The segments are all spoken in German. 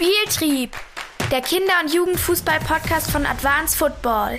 Spieltrieb, der Kinder- und Jugendfußball-Podcast von Advanced Football.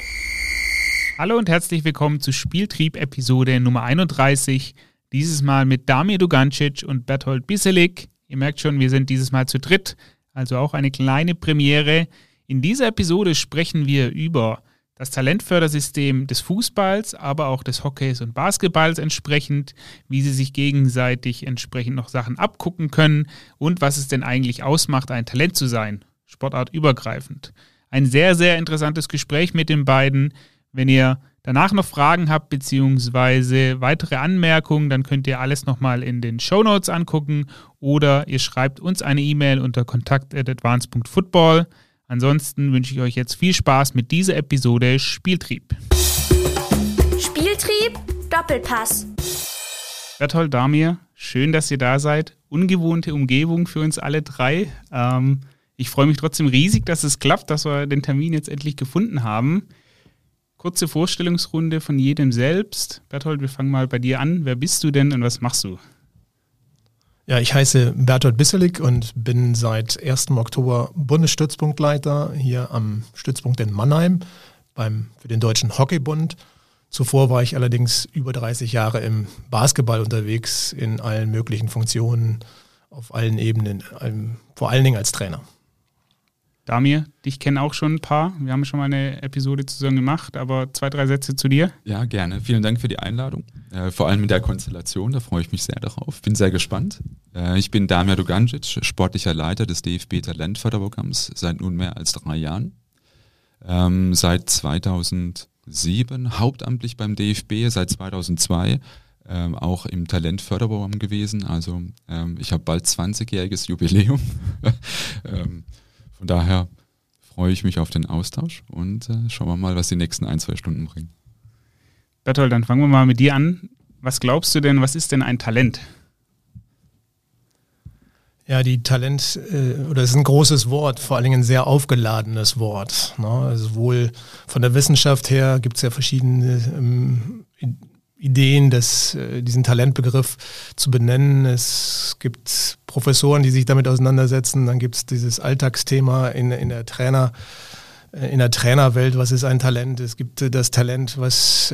Hallo und herzlich willkommen zu Spieltrieb Episode Nummer 31. Dieses Mal mit Damir Dugancic und Berthold Biselik. Ihr merkt schon, wir sind dieses Mal zu dritt, also auch eine kleine Premiere. In dieser Episode sprechen wir über das Talentfördersystem des Fußballs, aber auch des Hockeys und Basketballs entsprechend, wie sie sich gegenseitig entsprechend noch Sachen abgucken können und was es denn eigentlich ausmacht, ein Talent zu sein, sportartübergreifend. Ein sehr, sehr interessantes Gespräch mit den beiden. Wenn ihr danach noch Fragen habt beziehungsweise weitere Anmerkungen, dann könnt ihr alles nochmal in den Show Notes angucken oder ihr schreibt uns eine E-Mail unter kontakt.advance.football. Ansonsten wünsche ich euch jetzt viel Spaß mit dieser Episode Spieltrieb. Spieltrieb, Doppelpass. Berthold Damir, schön, dass ihr da seid. Ungewohnte Umgebung für uns alle drei. Ähm, ich freue mich trotzdem riesig, dass es klappt, dass wir den Termin jetzt endlich gefunden haben. Kurze Vorstellungsrunde von jedem selbst. Berthold, wir fangen mal bei dir an. Wer bist du denn und was machst du? Ja, ich heiße Bertolt Bisselik und bin seit 1. Oktober Bundesstützpunktleiter hier am Stützpunkt in Mannheim beim, für den Deutschen Hockeybund. Zuvor war ich allerdings über 30 Jahre im Basketball unterwegs in allen möglichen Funktionen, auf allen Ebenen, vor allen Dingen als Trainer. Damir, dich kennen auch schon ein paar. Wir haben schon mal eine Episode zusammen gemacht, aber zwei, drei Sätze zu dir. Ja, gerne. Vielen Dank für die Einladung. Äh, vor allem mit der Konstellation, da freue ich mich sehr darauf. Bin sehr gespannt. Äh, ich bin Damir Dugancic, sportlicher Leiter des DFB Talentförderprogramms seit nunmehr als drei Jahren. Ähm, seit 2007 hauptamtlich beim DFB, seit 2002 ähm, auch im Talentförderprogramm gewesen. Also ähm, ich habe bald 20-jähriges Jubiläum. ähm, von daher freue ich mich auf den Austausch und äh, schauen wir mal, was die nächsten ein, zwei Stunden bringen. Bertolt, dann fangen wir mal mit dir an. Was glaubst du denn, was ist denn ein Talent? Ja, die Talent, äh, oder es ist ein großes Wort, vor allen Dingen ein sehr aufgeladenes Wort. Ne? Also wohl von der Wissenschaft her gibt es ja verschiedene ähm, Ideen, das, äh, diesen Talentbegriff zu benennen. Es gibt Professoren, die sich damit auseinandersetzen. Dann gibt es dieses Alltagsthema in, in der Trainer, äh, in der Trainerwelt, was ist ein Talent? Es gibt äh, das Talent, was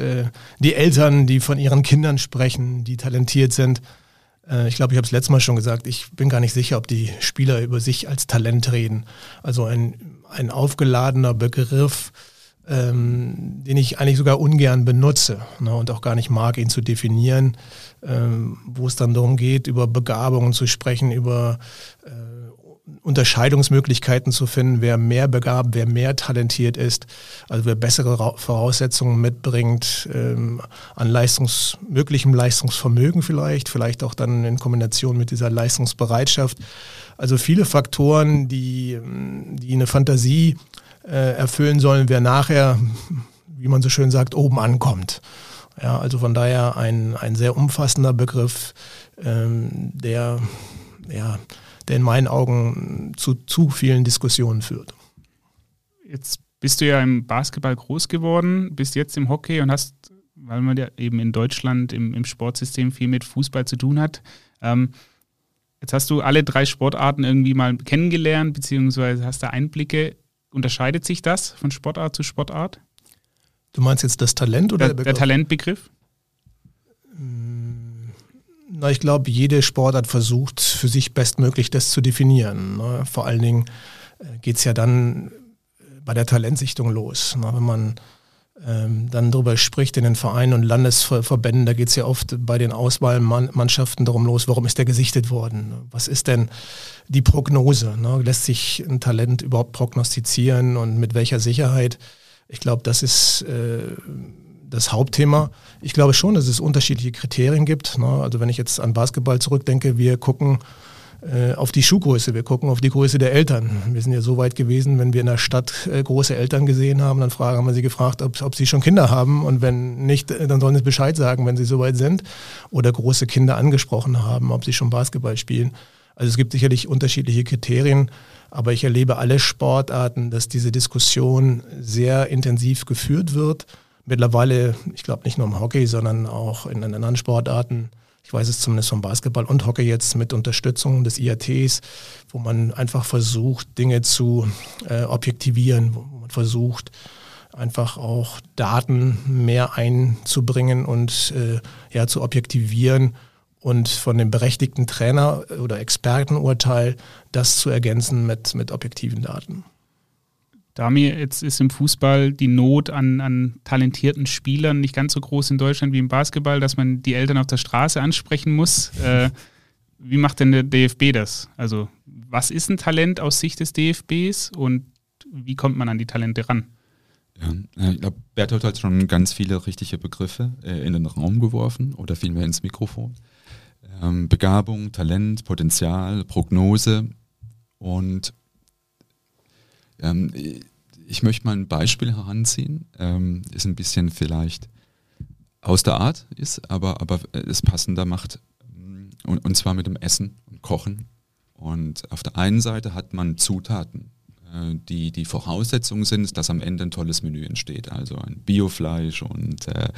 die Eltern, die von ihren Kindern sprechen, die talentiert sind. Ich glaube, ich habe es letztes Mal schon gesagt, ich bin gar nicht sicher, ob die Spieler über sich als Talent reden. Also ein, ein aufgeladener Begriff, ähm, den ich eigentlich sogar ungern benutze ne, und auch gar nicht mag, ihn zu definieren, ähm, wo es dann darum geht, über Begabungen zu sprechen, über äh, Unterscheidungsmöglichkeiten zu finden, wer mehr begabt, wer mehr talentiert ist, also wer bessere Voraussetzungen mitbringt ähm, an Leistungs, möglichem Leistungsvermögen vielleicht, vielleicht auch dann in Kombination mit dieser Leistungsbereitschaft. Also viele Faktoren, die, die eine Fantasie erfüllen sollen, wer nachher, wie man so schön sagt, oben ankommt. Ja, also von daher ein, ein sehr umfassender Begriff, ähm, der, ja, der in meinen Augen zu zu vielen Diskussionen führt. Jetzt bist du ja im Basketball groß geworden, bist jetzt im Hockey und hast, weil man ja eben in Deutschland im, im Sportsystem viel mit Fußball zu tun hat. Ähm, jetzt hast du alle drei Sportarten irgendwie mal kennengelernt, beziehungsweise hast da Einblicke. Unterscheidet sich das von Sportart zu Sportart? Du meinst jetzt das Talent oder der, der, der Talentbegriff? Mm, na, ich glaube, jede Sportart versucht für sich bestmöglich das zu definieren. Ne? Vor allen Dingen äh, geht es ja dann bei der Talentsichtung los. Ne? Wenn man ähm, dann darüber spricht in den Vereinen und Landesverbänden, da geht es ja oft bei den Auswahlmannschaften darum los, warum ist der gesichtet worden? Was ist denn die Prognose? Ne? Lässt sich ein Talent überhaupt prognostizieren und mit welcher Sicherheit? Ich glaube, das ist äh, das Hauptthema. Ich glaube schon, dass es unterschiedliche Kriterien gibt. Ne? Also wenn ich jetzt an Basketball zurückdenke, wir gucken auf die Schuhgröße, wir gucken auf die Größe der Eltern. Wir sind ja so weit gewesen, wenn wir in der Stadt äh, große Eltern gesehen haben, dann fragen, haben wir sie gefragt, ob, ob sie schon Kinder haben und wenn nicht, äh, dann sollen sie Bescheid sagen, wenn sie soweit sind oder große Kinder angesprochen haben, ob sie schon Basketball spielen. Also es gibt sicherlich unterschiedliche Kriterien, aber ich erlebe alle Sportarten, dass diese Diskussion sehr intensiv geführt wird. Mittlerweile, ich glaube nicht nur im Hockey, sondern auch in anderen Sportarten, Ich weiß es zumindest vom Basketball und Hockey jetzt mit Unterstützung des IATs, wo man einfach versucht, Dinge zu äh, objektivieren, wo man versucht, einfach auch Daten mehr einzubringen und äh, ja, zu objektivieren und von dem berechtigten Trainer oder Expertenurteil das zu ergänzen mit, mit objektiven Daten. Damir, jetzt ist im Fußball die Not an, an talentierten Spielern nicht ganz so groß in Deutschland wie im Basketball, dass man die Eltern auf der Straße ansprechen muss. Äh, wie macht denn der DFB das? Also, was ist ein Talent aus Sicht des DFBs und wie kommt man an die Talente ran? Ja, ich glaube, Bertolt hat schon ganz viele richtige Begriffe äh, in den Raum geworfen oder vielmehr ins Mikrofon. Ähm, Begabung, Talent, Potenzial, Prognose und ähm, ich möchte mal ein Beispiel heranziehen, ähm, ist ein bisschen vielleicht aus der Art ist, aber, aber es passender macht. Und, und zwar mit dem Essen und Kochen. Und auf der einen Seite hat man Zutaten, äh, die die Voraussetzungen sind, dass am Ende ein tolles Menü entsteht. Also ein Biofleisch und äh,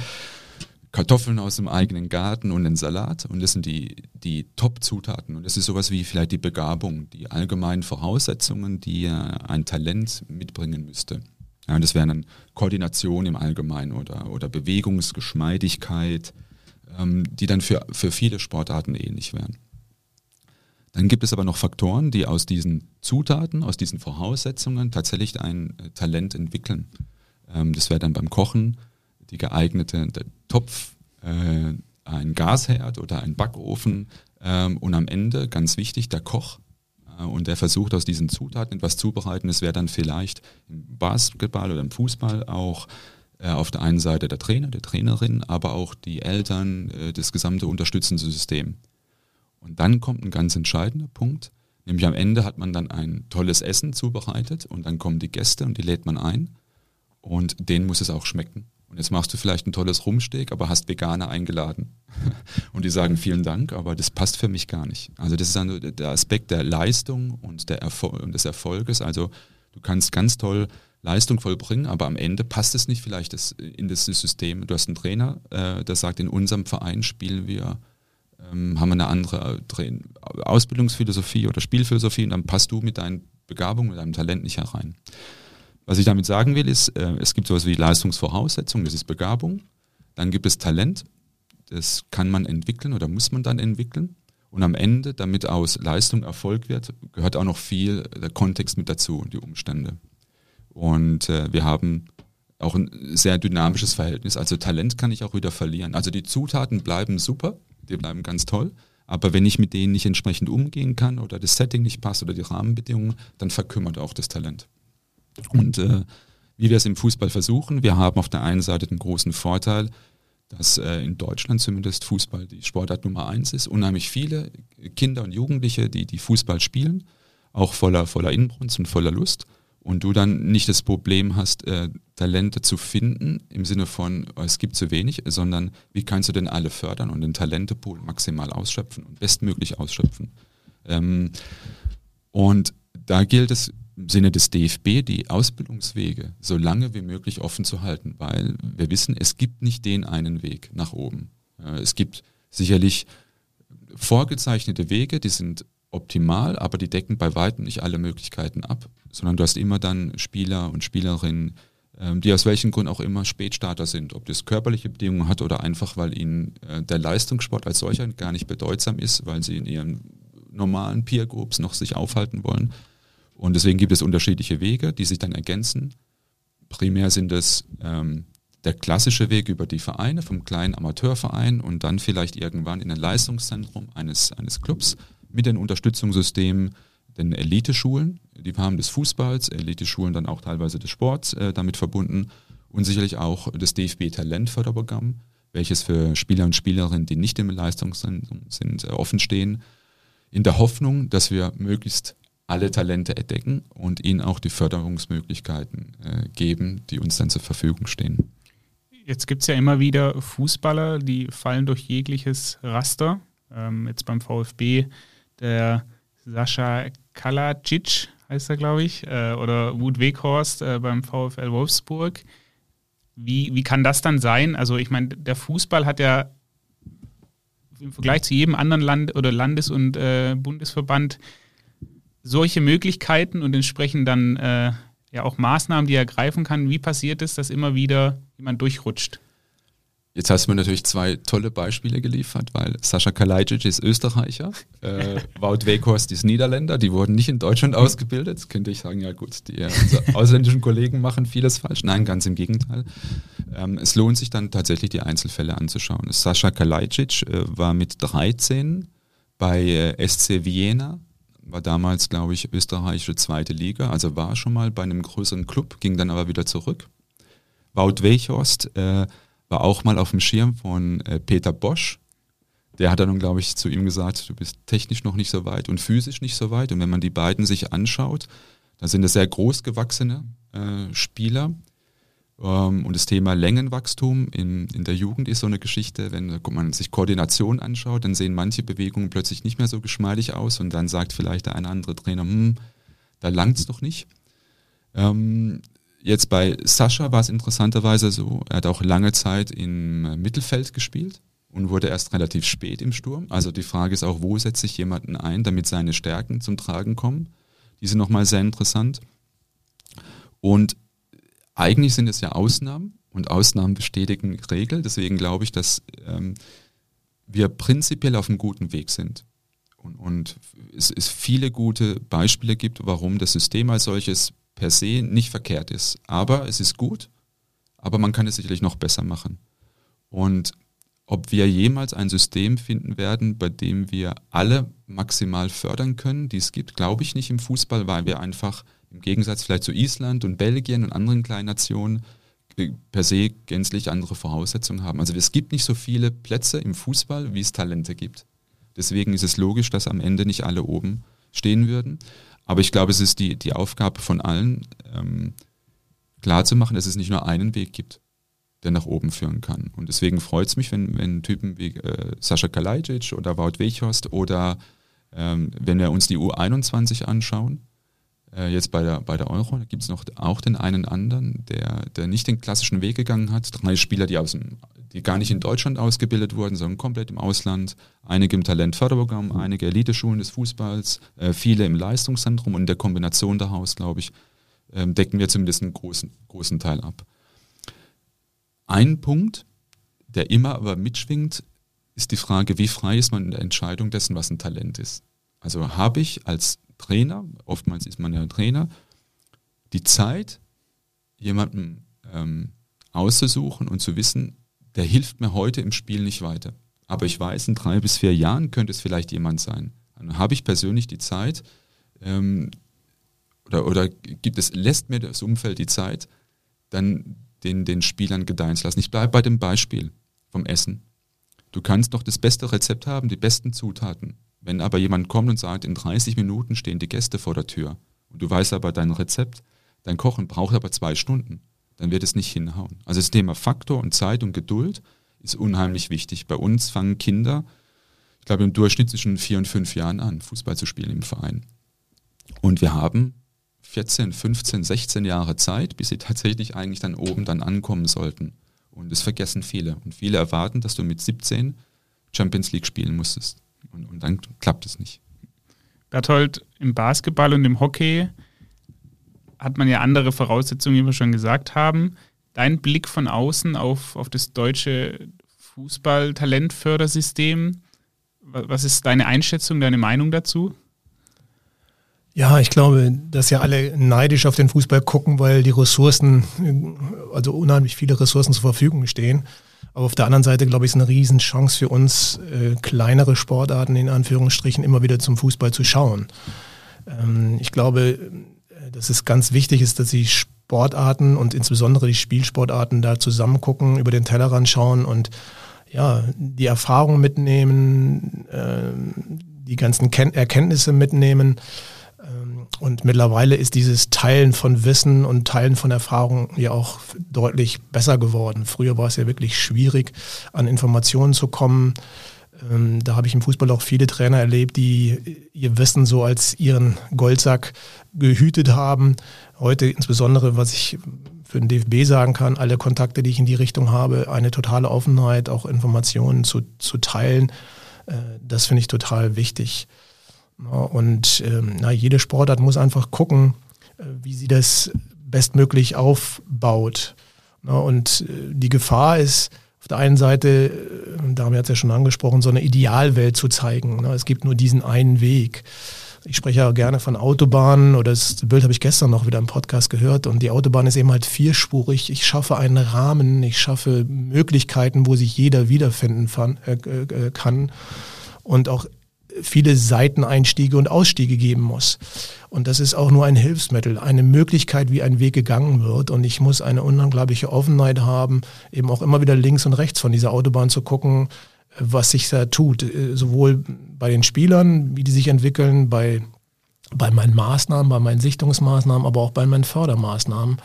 Kartoffeln aus dem eigenen Garten und einen Salat. Und das sind die, die Top-Zutaten. Und das ist sowas wie vielleicht die Begabung, die allgemeinen Voraussetzungen, die ein Talent mitbringen müsste. Ja, das wären dann Koordination im Allgemeinen oder, oder Bewegungsgeschmeidigkeit, ähm, die dann für, für viele Sportarten ähnlich wären. Dann gibt es aber noch Faktoren, die aus diesen Zutaten, aus diesen Voraussetzungen tatsächlich ein äh, Talent entwickeln. Ähm, das wäre dann beim Kochen die geeignete Topf, äh, ein Gasherd oder ein Backofen ähm, und am Ende, ganz wichtig, der Koch. Äh, und der versucht aus diesen Zutaten etwas zubereiten. Es wäre dann vielleicht im Basketball oder im Fußball auch äh, auf der einen Seite der Trainer, der Trainerin, aber auch die Eltern, äh, das gesamte unterstützende System. Und dann kommt ein ganz entscheidender Punkt, nämlich am Ende hat man dann ein tolles Essen zubereitet und dann kommen die Gäste und die lädt man ein und denen muss es auch schmecken. Und jetzt machst du vielleicht ein tolles Rumsteak, aber hast Veganer eingeladen. Und die sagen vielen Dank, aber das passt für mich gar nicht. Also das ist dann der Aspekt der Leistung und der Erfol des Erfolges. Also du kannst ganz toll Leistung vollbringen, aber am Ende passt es nicht vielleicht das, in das System. Du hast einen Trainer, äh, der sagt, in unserem Verein spielen wir, ähm, haben wir eine andere Ausbildungsphilosophie oder Spielphilosophie und dann passt du mit deinen Begabungen, mit deinem Talent nicht herein. Was ich damit sagen will, ist, äh, es gibt sowas wie Leistungsvoraussetzung, das ist Begabung. Dann gibt es Talent, das kann man entwickeln oder muss man dann entwickeln. Und am Ende, damit aus Leistung Erfolg wird, gehört auch noch viel der Kontext mit dazu und die Umstände. Und äh, wir haben auch ein sehr dynamisches Verhältnis. Also Talent kann ich auch wieder verlieren. Also die Zutaten bleiben super, die bleiben ganz toll. Aber wenn ich mit denen nicht entsprechend umgehen kann oder das Setting nicht passt oder die Rahmenbedingungen, dann verkümmert auch das Talent. Und äh, wie wir es im Fußball versuchen, wir haben auf der einen Seite den großen Vorteil, dass äh, in Deutschland zumindest Fußball die Sportart Nummer eins ist. Unheimlich viele Kinder und Jugendliche, die, die Fußball spielen, auch voller, voller Inbrunst und voller Lust. Und du dann nicht das Problem hast, äh, Talente zu finden, im Sinne von, oh, es gibt zu wenig, sondern wie kannst du denn alle fördern und den Talentepool maximal ausschöpfen und bestmöglich ausschöpfen. Ähm, und da gilt es Sinne des DFB die Ausbildungswege so lange wie möglich offen zu halten, weil wir wissen, es gibt nicht den einen Weg nach oben. Es gibt sicherlich vorgezeichnete Wege, die sind optimal, aber die decken bei weitem nicht alle Möglichkeiten ab, sondern du hast immer dann Spieler und Spielerinnen, ähm, die aus welchem Grund auch immer Spätstarter sind, ob das körperliche Bedingungen hat oder einfach, weil ihnen äh, der Leistungssport als solcher gar nicht bedeutsam ist, weil sie in ihren normalen Peer Groups noch sich aufhalten wollen und deswegen gibt es unterschiedliche Wege, die sich dann ergänzen. Primär sind es ähm, der klassische Weg über die Vereine, vom kleinen Amateurverein und dann vielleicht irgendwann in ein Leistungszentrum eines, eines Clubs mit den Unterstützungssystemen, den Eliteschulen, die haben des Fußballs, Eliteschulen dann auch teilweise des Sports äh, damit verbunden. Und sicherlich auch das DFB Talentförderprogramm, welches für Spieler und Spielerinnen, die nicht im Leistungszentrum sind, äh, offen stehen, in der Hoffnung, dass wir möglichst alle Talente entdecken und ihnen auch die Förderungsmöglichkeiten äh, geben, die uns dann zur Verfügung stehen. Jetzt gibt es ja immer wieder Fußballer, die fallen durch jegliches Raster. Ähm, jetzt beim VfB der Sascha Kalacic heißt er, glaube ich, äh, oder Wut Weghorst äh, beim VfL Wolfsburg. Wie, wie kann das dann sein? Also ich meine, der Fußball hat ja im Vergleich zu jedem anderen Land oder Landes- und äh, Bundesverband solche Möglichkeiten und entsprechend dann äh, ja auch Maßnahmen, die er ergreifen kann. Wie passiert es, dass immer wieder jemand durchrutscht? Jetzt hast du mir natürlich zwei tolle Beispiele geliefert, weil Sascha Kalajdzic ist Österreicher, äh, Wout Weghorst ist Niederländer, die wurden nicht in Deutschland ausgebildet. Jetzt könnte ich sagen, ja gut, die unsere ausländischen Kollegen machen vieles falsch. Nein, ganz im Gegenteil. Ähm, es lohnt sich dann tatsächlich die Einzelfälle anzuschauen. Sascha Kalajdzic äh, war mit 13 bei äh, SC Vienna, war damals, glaube ich, österreichische zweite Liga, also war schon mal bei einem größeren Club, ging dann aber wieder zurück. Wout Weghorst äh, war auch mal auf dem Schirm von äh, Peter Bosch. Der hat dann, glaube ich, zu ihm gesagt, du bist technisch noch nicht so weit und physisch nicht so weit. Und wenn man die beiden sich anschaut, dann sind das sehr großgewachsene äh, Spieler. Ähm, und das Thema Längenwachstum in, in der Jugend ist so eine Geschichte, wenn man sich Koordination anschaut, dann sehen manche Bewegungen plötzlich nicht mehr so geschmeidig aus und dann sagt vielleicht der eine andere Trainer, hm, da langt es noch nicht. Ähm, Jetzt bei Sascha war es interessanterweise so, er hat auch lange Zeit im Mittelfeld gespielt und wurde erst relativ spät im Sturm. Also die Frage ist auch, wo setzt sich jemanden ein, damit seine Stärken zum Tragen kommen. Die sind nochmal sehr interessant. Und eigentlich sind es ja Ausnahmen und Ausnahmen bestätigen Regeln. Deswegen glaube ich, dass ähm, wir prinzipiell auf einem guten Weg sind. Und, und es, es viele gute Beispiele gibt, warum das System als solches per se nicht verkehrt ist. Aber es ist gut, aber man kann es sicherlich noch besser machen. Und ob wir jemals ein System finden werden, bei dem wir alle maximal fördern können, die es gibt, glaube ich nicht im Fußball, weil wir einfach im Gegensatz vielleicht zu Island und Belgien und anderen kleinen Nationen äh, per se gänzlich andere Voraussetzungen haben. Also es gibt nicht so viele Plätze im Fußball, wie es Talente gibt. Deswegen ist es logisch, dass am Ende nicht alle oben stehen würden. Aber ich glaube, es ist die, die Aufgabe von allen, ähm, klarzumachen, dass es nicht nur einen Weg gibt, der nach oben führen kann. Und deswegen freut es mich, wenn, wenn Typen wie äh, Sascha Kalajdzic oder Wout Weghorst oder ähm, wenn wir uns die U21 anschauen, äh, jetzt bei der, bei der Euro, da gibt es noch auch den einen anderen, der, der nicht den klassischen Weg gegangen hat. Drei Spieler, die, aus dem, die gar nicht in Deutschland ausgebildet wurden, sondern komplett im Ausland. Einige im Talentförderprogramm, einige Eliteschulen des Fußballs, äh, viele im Leistungszentrum und in der Kombination daraus, glaube ich, äh, decken wir zumindest einen großen, großen Teil ab. Ein Punkt, der immer aber mitschwingt, ist die Frage, wie frei ist man in der Entscheidung dessen, was ein Talent ist. Also habe ich als Trainer, oftmals ist man ja Trainer, die Zeit, jemanden ähm, auszusuchen und zu wissen, der hilft mir heute im Spiel nicht weiter. Aber ich weiß, in drei bis vier Jahren könnte es vielleicht jemand sein. Dann habe ich persönlich die Zeit, ähm, oder, oder gibt es, lässt mir das Umfeld die Zeit, dann den, den Spielern gedeihen zu lassen. Ich bleibe bei dem Beispiel vom Essen. Du kannst noch das beste Rezept haben, die besten Zutaten. Wenn aber jemand kommt und sagt, in 30 Minuten stehen die Gäste vor der Tür und du weißt aber dein Rezept, dein Kochen braucht aber zwei Stunden, dann wird es nicht hinhauen. Also das Thema Faktor und Zeit und Geduld ist unheimlich wichtig. Bei uns fangen Kinder, ich glaube im Durchschnitt zwischen vier und fünf Jahren an, Fußball zu spielen im Verein. Und wir haben 14, 15, 16 Jahre Zeit, bis sie tatsächlich eigentlich dann oben dann ankommen sollten. Und das vergessen viele. Und viele erwarten, dass du mit 17 Champions League spielen musstest. Und, und dann klappt es nicht. Berthold, im Basketball und im Hockey hat man ja andere Voraussetzungen, wie wir schon gesagt haben. Dein Blick von außen auf, auf das deutsche Fußball-Talentfördersystem, was ist deine Einschätzung, deine Meinung dazu? Ja, ich glaube, dass ja alle neidisch auf den Fußball gucken, weil die Ressourcen, also unheimlich viele Ressourcen zur Verfügung stehen. Aber auf der anderen Seite, glaube ich, ist eine Riesenchance für uns, äh, kleinere Sportarten in Anführungsstrichen immer wieder zum Fußball zu schauen. Ähm, ich glaube, äh, dass es ganz wichtig ist, dass die Sportarten und insbesondere die Spielsportarten da zusammen gucken, über den Tellerrand schauen und ja, die Erfahrung mitnehmen, äh, die ganzen Ken Erkenntnisse mitnehmen und mittlerweile ist dieses Teilen von Wissen und Teilen von Erfahrung ja auch deutlich besser geworden. Früher war es ja wirklich schwierig, an Informationen zu kommen. Ähm, da habe ich im Fußball auch viele Trainer erlebt, die ihr Wissen so als ihren Goldsack gehütet haben. Heute insbesondere, was ich für den DFB sagen kann, alle Kontakte, die ich in die Richtung habe, eine totale Offenheit, auch Informationen zu, zu teilen Äh, das finde ich total wichtig. Und ähm, na, jede Sportart muss einfach gucken, äh, wie sie das bestmöglich aufbaut. Und äh, die Gefahr ist, auf der einen Seite, Dami hat es ja schon angesprochen, so eine Idealwelt zu zeigen. Es gibt nur diesen einen Weg. Ich spreche ja gerne von Autobahnen oder das Bild habe ich gestern noch wieder im Podcast gehört und die Autobahn ist eben halt vierspurig. Ich schaffe einen Rahmen, ich schaffe Möglichkeiten, wo sich jeder wiederfinden kann und auch viele Seiteneinstiege und Ausstiege geben muss. Und das ist auch nur ein Hilfsmittel, eine Möglichkeit, wie ein Weg gegangen wird. Und ich muss eine unglaubliche Offenheit haben, eben auch immer wieder links und rechts von dieser Autobahn zu gucken, was sich da tut. Sowohl bei den Spielern, wie die sich entwickeln, bei, bei meinen Maßnahmen, bei meinen Sichtungsmaßnahmen, aber auch bei meinen Fördermaßnahmen.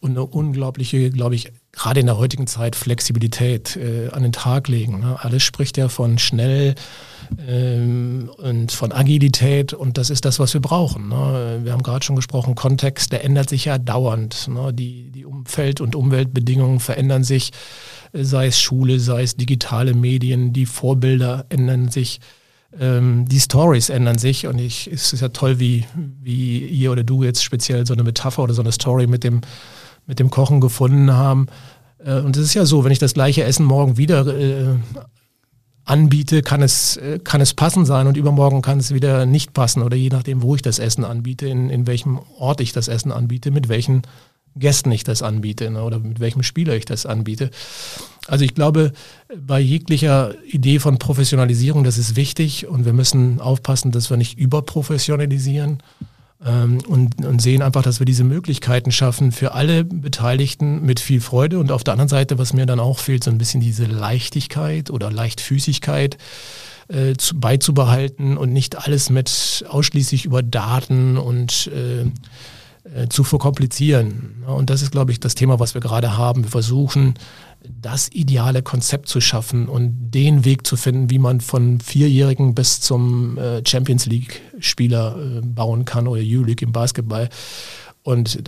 Und eine unglaubliche, glaube ich, gerade in der heutigen Zeit Flexibilität äh, an den Tag legen. Ne? Alles spricht ja von schnell ähm, und von Agilität und das ist das, was wir brauchen. Ne? Wir haben gerade schon gesprochen, Kontext, der ändert sich ja dauernd. Ne? Die, die Umfeld- und Umweltbedingungen verändern sich, sei es Schule, sei es digitale Medien, die Vorbilder ändern sich. Ähm, die Stories ändern sich und ich, es ist ja toll, wie, wie ihr oder du jetzt speziell so eine Metapher oder so eine Story mit dem mit dem Kochen gefunden haben. Äh, und es ist ja so, wenn ich das gleiche Essen morgen wieder äh, anbiete, kann es, äh, kann es passend sein und übermorgen kann es wieder nicht passen oder je nachdem, wo ich das Essen anbiete, in, in welchem Ort ich das Essen anbiete, mit welchen Gästen ich das anbiete ne, oder mit welchem Spieler ich das anbiete. Also ich glaube, bei jeglicher Idee von Professionalisierung, das ist wichtig und wir müssen aufpassen, dass wir nicht überprofessionalisieren und, und sehen einfach, dass wir diese Möglichkeiten schaffen für alle Beteiligten mit viel Freude. Und auf der anderen Seite, was mir dann auch fehlt, so ein bisschen diese Leichtigkeit oder Leichtfüßigkeit äh, zu, beizubehalten und nicht alles mit ausschließlich über Daten und äh, äh zu verkomplizieren. Und das ist, glaube ich, das Thema, was wir gerade haben. Wir versuchen, das ideale Konzept zu schaffen und den Weg zu finden, wie man von Vierjährigen bis zum äh, Champions League-Spieler äh, bauen kann oder U-League im Basketball. Und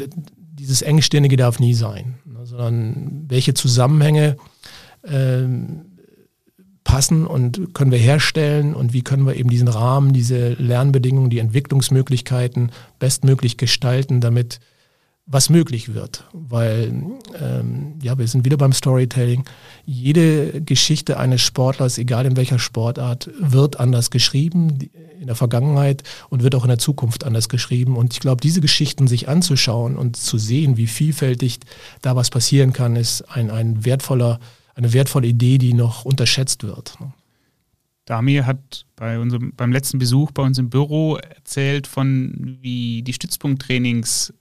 dieses Engstirnige darf nie sein, ne, sondern welche Zusammenhänge äh, passen und können wir herstellen und wie können wir eben diesen Rahmen, diese Lernbedingungen, die Entwicklungsmöglichkeiten bestmöglich gestalten, damit was möglich wird. Weil, ähm, ja, wir sind wieder beim Storytelling. Jede Geschichte eines Sportlers, egal in welcher Sportart, wird anders geschrieben in der Vergangenheit und wird auch in der Zukunft anders geschrieben. Und ich glaube, diese Geschichten sich anzuschauen und zu sehen, wie vielfältig da was passieren kann, ist ein, ein wertvoller, eine wertvolle Idee, die noch unterschätzt wird. Damir hat bei unserem, beim letzten Besuch bei uns im Büro erzählt von, wie die Stützpunkttrainings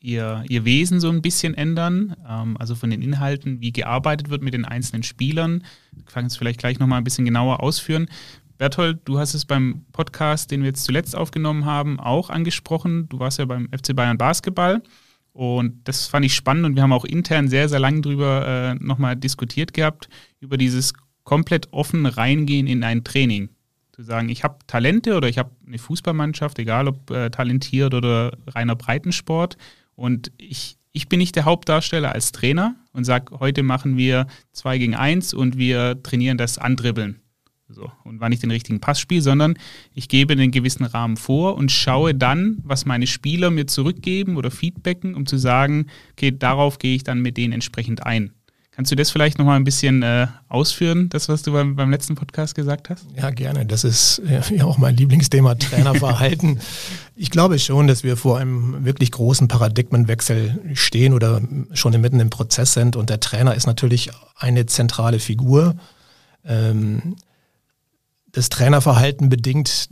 ihr, ihr Wesen so ein bisschen ändern, ähm, also von den Inhalten, wie gearbeitet wird mit den einzelnen Spielern. Ich kann es vielleicht gleich nochmal ein bisschen genauer ausführen. Berthold, du hast es beim Podcast, den wir jetzt zuletzt aufgenommen haben, auch angesprochen. Du warst ja beim FC Bayern Basketball und das fand ich spannend und wir haben auch intern sehr, sehr lange drüber äh, nochmal diskutiert gehabt, über dieses komplett offen reingehen in ein Training zu sagen, ich habe Talente oder ich habe eine Fußballmannschaft, egal ob äh, talentiert oder reiner Breitensport. Und ich, ich bin nicht der Hauptdarsteller als Trainer und sage, heute machen wir zwei gegen eins und wir trainieren das Andribbeln. So, und wann ich den richtigen Pass spiele, sondern ich gebe einen gewissen Rahmen vor und schaue dann, was meine Spieler mir zurückgeben oder feedbacken, um zu sagen, okay, darauf gehe ich dann mit denen entsprechend ein. Kannst du das vielleicht nochmal ein bisschen äh, ausführen, das, was du beim, beim, letzten Podcast gesagt hast? Ja, gerne. Das ist ja auch mein Lieblingsthema, Trainerverhalten. ich glaube schon, dass wir vor einem wirklich großen Paradigmenwechsel stehen oder schon mitten im Prozess sind. Und der Trainer ist natürlich eine zentrale Figur. Ähm, das Trainerverhalten bedingt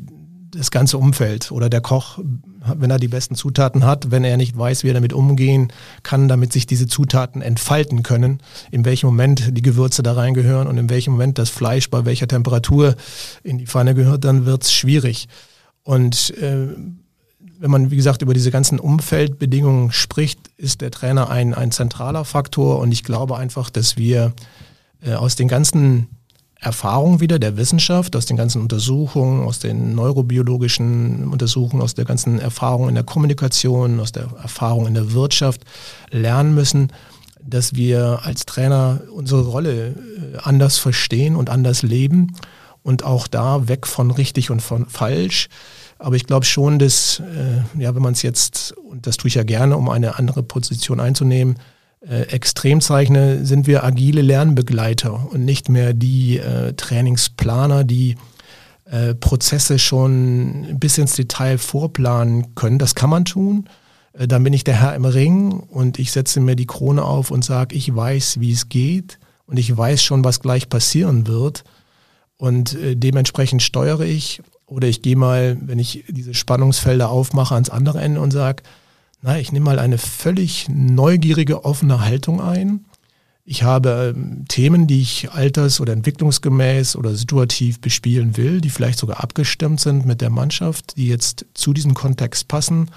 das ganze Umfeld oder der Koch, wenn er die besten Zutaten hat, wenn er nicht weiß, wie er damit umgehen kann, damit sich diese Zutaten entfalten können, in welchem Moment die Gewürze da reingehören und in welchem Moment das Fleisch bei welcher Temperatur in die Pfanne gehört, dann wird es schwierig. Und äh, wenn man, wie gesagt, über diese ganzen Umfeldbedingungen spricht, ist der Trainer ein, ein zentraler Faktor und ich glaube einfach, dass wir äh, aus den ganzen Erfahrung wieder der Wissenschaft, aus den ganzen Untersuchungen, aus den neurobiologischen Untersuchungen, aus der ganzen Erfahrung in der Kommunikation, aus der Erfahrung in der Wirtschaft lernen müssen, dass wir als Trainer unsere Rolle äh, anders verstehen und anders leben und auch da weg von richtig und von falsch. Aber ich glaube schon, dass, äh, ja, wenn man es jetzt, und das tue ich ja gerne, um eine andere Position einzunehmen, äh, extrem zeichne, sind wir agile Lernbegleiter und nicht mehr die äh, Trainingsplaner, die äh, Prozesse schon bis ins Detail vorplanen können. Das kann man tun. Äh, dann bin ich der Herr im Ring und ich setze mir die Krone auf und sage, ich weiß, wie es geht und ich weiß schon, was gleich passieren wird. Und äh, dementsprechend steuere ich oder ich gehe mal, wenn ich diese Spannungsfelder aufmache, ans andere Ende und sage, na, ich nehme mal eine völlig neugierige, offene Haltung ein. Ich habe ähm, Themen, die ich alters- oder entwicklungsgemäß oder situativ bespielen will, die vielleicht sogar abgestimmt sind mit der Mannschaft, die jetzt zu diesem Kontext passen.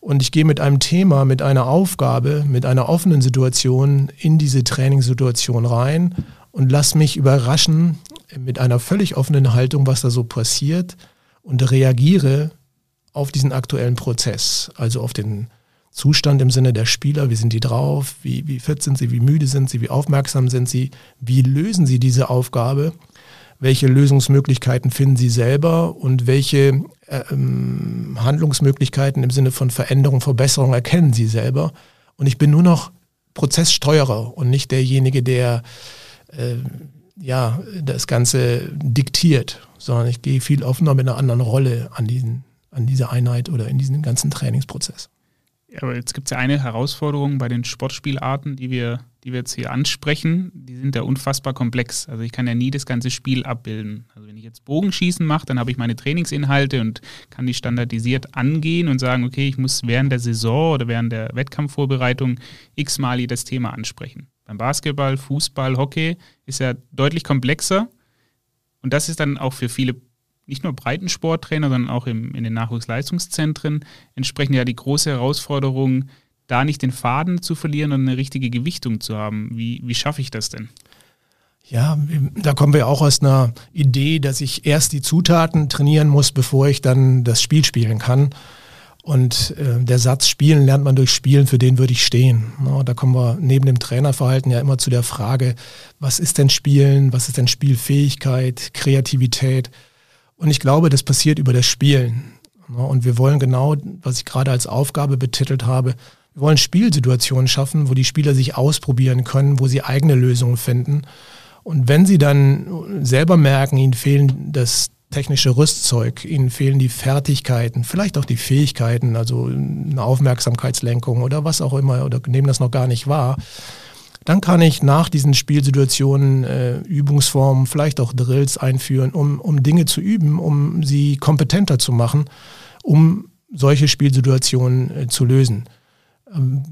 Und ich gehe mit einem Thema, mit einer Aufgabe, mit einer offenen Situation in diese Trainingssituation rein und lass mich überraschen mit einer völlig offenen Haltung, was da so passiert und reagiere auf diesen aktuellen Prozess, also auf den Zustand im Sinne der Spieler, wie sind die drauf, wie, wie fit sind sie, wie müde sind sie, wie aufmerksam sind sie, wie lösen sie diese Aufgabe, welche Lösungsmöglichkeiten finden sie selber? Und welche äh, ähm, Handlungsmöglichkeiten im Sinne von Veränderung, Verbesserung erkennen sie selber. Und ich bin nur noch Prozesssteuerer und nicht derjenige, der äh, ja, das Ganze diktiert, sondern ich gehe viel offener mit einer anderen Rolle an, diesen, an diese Einheit oder in diesen ganzen Trainingsprozess. Ja, aber jetzt gibt es ja eine Herausforderung bei den Sportspielarten, die wir, die wir jetzt hier ansprechen. Die sind ja unfassbar komplex. Also ich kann ja nie das ganze Spiel abbilden. Also wenn ich jetzt Bogenschießen mache, dann habe ich meine Trainingsinhalte und kann die standardisiert angehen und sagen, okay, ich muss während der Saison oder während der Wettkampfvorbereitung x-mal das Thema ansprechen. Beim Basketball, Fußball, Hockey ist ja deutlich komplexer. Und das ist dann auch für viele, nicht nur Breitensporttrainer, sondern auch im, in den Nachwuchsleistungszentren entsprechend ja die große Herausforderung, da nicht den Faden zu verlieren und eine richtige Gewichtung zu haben. Wie, wie schaffe ich das denn? Ja, da kommen wir auch aus einer Idee, dass ich erst die Zutaten trainieren muss, bevor ich dann das Spiel spielen kann. Und äh, der Satz Spielen lernt man durch Spielen, für den würde ich stehen. Ja, da kommen wir neben dem Trainerverhalten ja immer zu der Frage, was ist denn Spielen, was ist denn Spielfähigkeit, Kreativität? Und ich glaube, das passiert über das Spielen. Ja, und wir wollen genau, was ich gerade als Aufgabe betitelt habe, wir wollen Spielsituationen schaffen, wo die Spieler sich ausprobieren können, wo sie eigene Lösungen finden. Und wenn sie dann selber merken, ihnen fehlen das technische Rüstzeug, ihnen fehlen die Fertigkeiten, vielleicht auch die Fähigkeiten, also eine Aufmerksamkeitslenkung oder was auch immer, oder nehmen das noch gar nicht wahr, dann kann ich nach diesen Spielsituationen äh, Übungsformen, vielleicht auch Drills einführen, um, um Dinge zu üben, um sie kompetenter zu machen, um solche Spielsituationen äh, zu lösen. Ähm,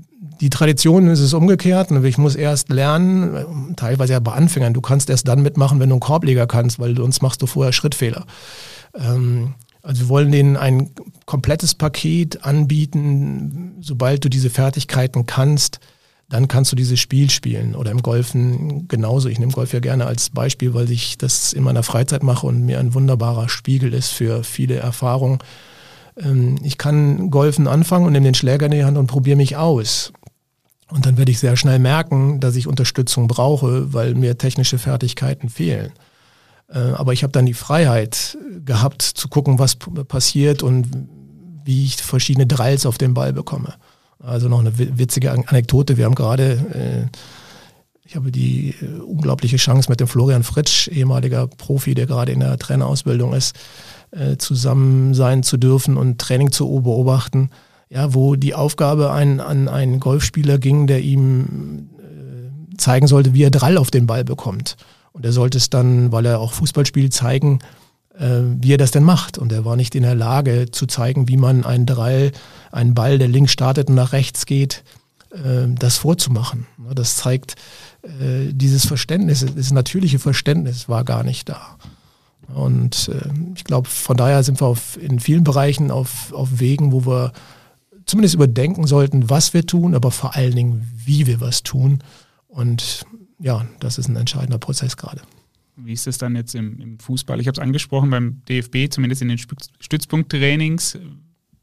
die Tradition ist es umgekehrt. Ich muss erst lernen, teilweise ja bei Anfängern. Du kannst erst dann mitmachen, wenn du einen Korbleger kannst, weil sonst machst du vorher Schrittfehler. Ähm, also wir wollen denen ein komplettes Paket anbieten. Sobald du diese Fertigkeiten kannst, dann kannst du dieses Spiel spielen. Oder im Golfen genauso. Ich nehme Golf ja gerne als Beispiel, weil ich das in meiner Freizeit mache und mir ein wunderbarer Spiegel ist für viele Erfahrungen. Ähm, ich kann Golfen anfangen und nehme den Schläger in die Hand und probiere mich aus. Und dann werde ich sehr schnell merken, dass ich Unterstützung brauche, weil mir technische Fertigkeiten fehlen. Äh, aber ich habe dann die Freiheit gehabt zu gucken, was passiert und wie ich verschiedene Drills auf den Ball bekomme. Also noch eine witzige Anekdote. Wir haben gerade, äh, ich habe die äh, unglaubliche Chance mit dem Florian Fritsch, ehemaliger Profi, der gerade in der Trainerausbildung ist, zusammen sein zu dürfen und Training zu beobachten ja, wo die Aufgabe ein, an einen Golfspieler ging, der ihm äh, zeigen sollte, wie er Drall auf den Ball bekommt. Und er sollte es dann, weil er auch Fußball spielt, zeigen, äh, wie er das denn macht. Und er war nicht in der Lage zu zeigen, wie man einen Drall, einen Ball, der links startet und nach rechts geht, äh, das vorzumachen. Das zeigt, äh, dieses Verständnis, das natürliche Verständnis war gar nicht da. Und äh, ich glaube, von daher sind wir auf, in vielen Bereichen auf, auf Wegen, wo wir zumindest überdenken sollten, was wir tun, aber vor allen Dingen, wie wir was tun. Und ja, das ist ein entscheidender Prozess gerade. Wie ist es dann jetzt im, im Fußball? Ich habe es angesprochen beim DFB, zumindest in den Stützpunkttrainings.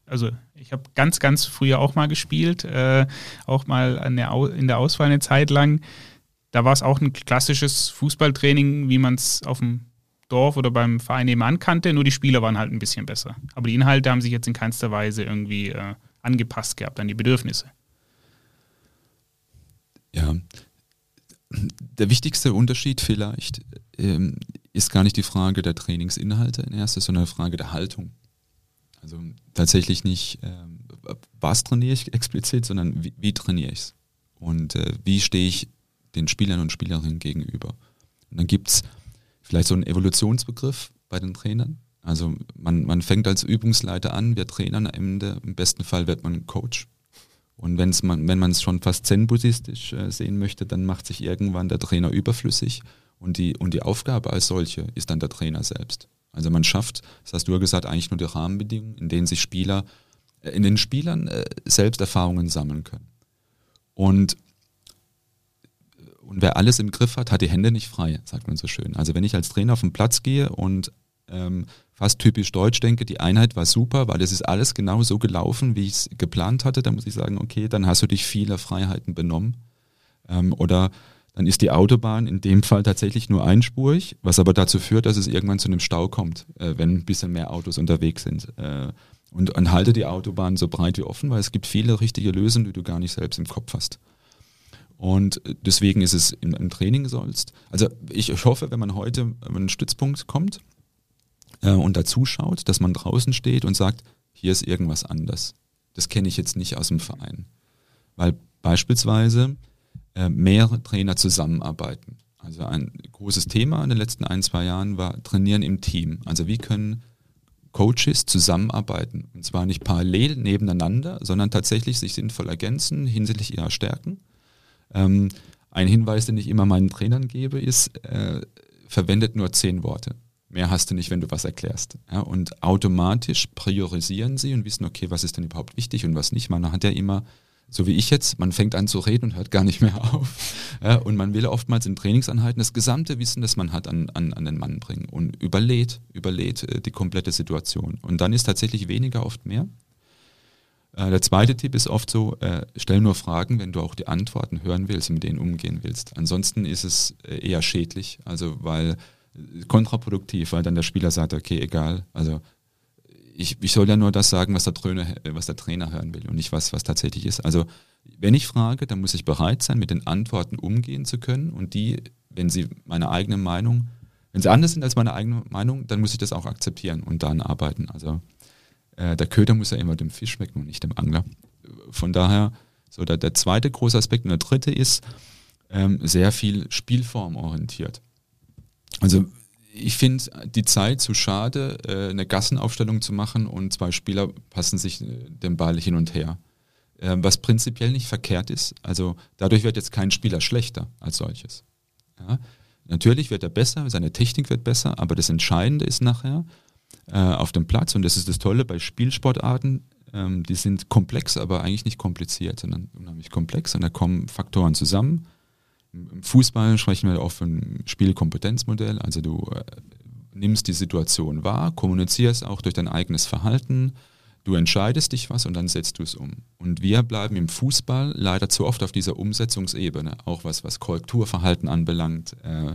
Also ich habe ganz, ganz früher auch mal gespielt, äh, auch mal der, in der Auswahl eine Zeit lang. Da war es auch ein klassisches Fußballtraining, wie man es auf dem Dorf oder beim Verein nebenan kannte, nur die Spieler waren halt ein bisschen besser. Aber die Inhalte haben sich jetzt in keinster Weise irgendwie äh, angepasst gehabt an die Bedürfnisse. Ja, der wichtigste Unterschied vielleicht ähm, ist gar nicht die Frage der Trainingsinhalte in erstes, sondern die Frage der Haltung. Also tatsächlich nicht, ähm, was trainiere ich explizit, sondern wie, wie trainiere ich es. Und äh, wie stehe ich den Spielern und Spielerinnen gegenüber. Und dann gibt es vielleicht so einen Evolutionsbegriff bei den Trainern. Also man, man fängt als Übungsleiter an, wird Trainer, am Ende, im besten Fall wird man Coach. Und wenn's man, wenn man es schon fast zen-buddhistisch äh, sehen möchte, dann macht sich irgendwann der Trainer überflüssig und die, und die Aufgabe als solche ist dann der Trainer selbst. Also man schafft, das hast du ja gesagt, eigentlich nur die Rahmenbedingungen, in denen sich Spieler, äh, in den Spielern äh, selbst Erfahrungen sammeln können. Und, und wer alles im Griff hat, hat die Hände nicht frei, sagt man so schön. Also wenn ich als Trainer auf den Platz gehe und ähm, fast typisch deutsch denke, die Einheit war super, weil es ist alles genau so gelaufen, wie ich es geplant hatte, dann muss ich sagen, okay, dann hast du dich vieler Freiheiten benommen. Ähm, oder dann ist die Autobahn in dem Fall tatsächlich nur einspurig, was aber dazu führt, dass es irgendwann zu einem Stau kommt, äh, wenn ein bisschen mehr Autos unterwegs sind. Äh, und, und halte die Autobahn so breit wie offen, weil es gibt viele richtige Lösungen, die du gar nicht selbst im Kopf hast. Und deswegen ist es im, im Training sollst. Also ich, ich hoffe, wenn man heute an einen Stützpunkt kommt, äh, und da zuschaut, dass man draußen steht und sagt, hier ist irgendwas anders. Das kenne ich jetzt nicht aus dem Verein. Weil beispielsweise äh, mehrere Trainer zusammenarbeiten. Also ein großes Thema in den letzten ein, zwei Jahren war Trainieren im Team. Also wie können Coaches zusammenarbeiten? Und zwar nicht parallel nebeneinander, sondern tatsächlich sich sinnvoll ergänzen hinsichtlich ihrer Stärken. Ähm, ein Hinweis, den ich immer meinen Trainern gebe, ist, äh, verwendet nur zehn Worte. Mehr hast du nicht, wenn du was erklärst. Ja, und automatisch priorisieren sie und wissen, okay, was ist denn überhaupt wichtig und was nicht. Man hat ja immer, so wie ich jetzt, man fängt an zu reden und hört gar nicht mehr auf. Ja, und man will oftmals in Trainingsanheiten das gesamte Wissen, das man hat, an, an, an den Mann bringen und überlädt, überlädt äh, die komplette Situation. Und dann ist tatsächlich weniger oft mehr. Äh, der zweite Tipp ist oft so, äh, stell nur Fragen, wenn du auch die Antworten hören willst mit denen umgehen willst. Ansonsten ist es äh, eher schädlich, also weil kontraproduktiv, weil dann der Spieler sagt, okay, egal, also ich, ich soll ja nur das sagen, was der, Trainer, was der Trainer hören will und nicht was, was tatsächlich ist. Also wenn ich frage, dann muss ich bereit sein, mit den Antworten umgehen zu können und die, wenn sie meine eigene Meinung, wenn sie anders sind als meine eigene Meinung, dann muss ich das auch akzeptieren und daran arbeiten. Also äh, der Köder muss ja immer dem Fisch schmecken und nicht dem Angler. Von daher, so der, der zweite große Aspekt und der dritte ist ähm, sehr viel spielformorientiert. Also ich finde die Zeit zu schade, äh, eine Gassenaufstellung zu machen und zwei Spieler passen sich äh, den Ball hin und her. Ähm, was prinzipiell nicht verkehrt ist. Also dadurch wird jetzt kein Spieler schlechter als solches. Ja? Natürlich wird er besser, seine Technik wird besser, aber das Entscheidende ist nachher äh, auf dem Platz und das ist das Tolle bei Spielsportarten, ähm, die sind komplex, aber eigentlich nicht kompliziert, sondern unheimlich komplex und da kommen Faktoren zusammen im Fußball sprechen wir auch von Spielkompetenzmodell. Also du äh, nimmst die Situation wahr, kommunizierst auch durch dein eigenes Verhalten, du entscheidest dich was und dann setzt du es um. Und wir bleiben im Fußball leider zu oft auf dieser Umsetzungsebene, auch was, was Korrekturverhalten anbelangt. Äh,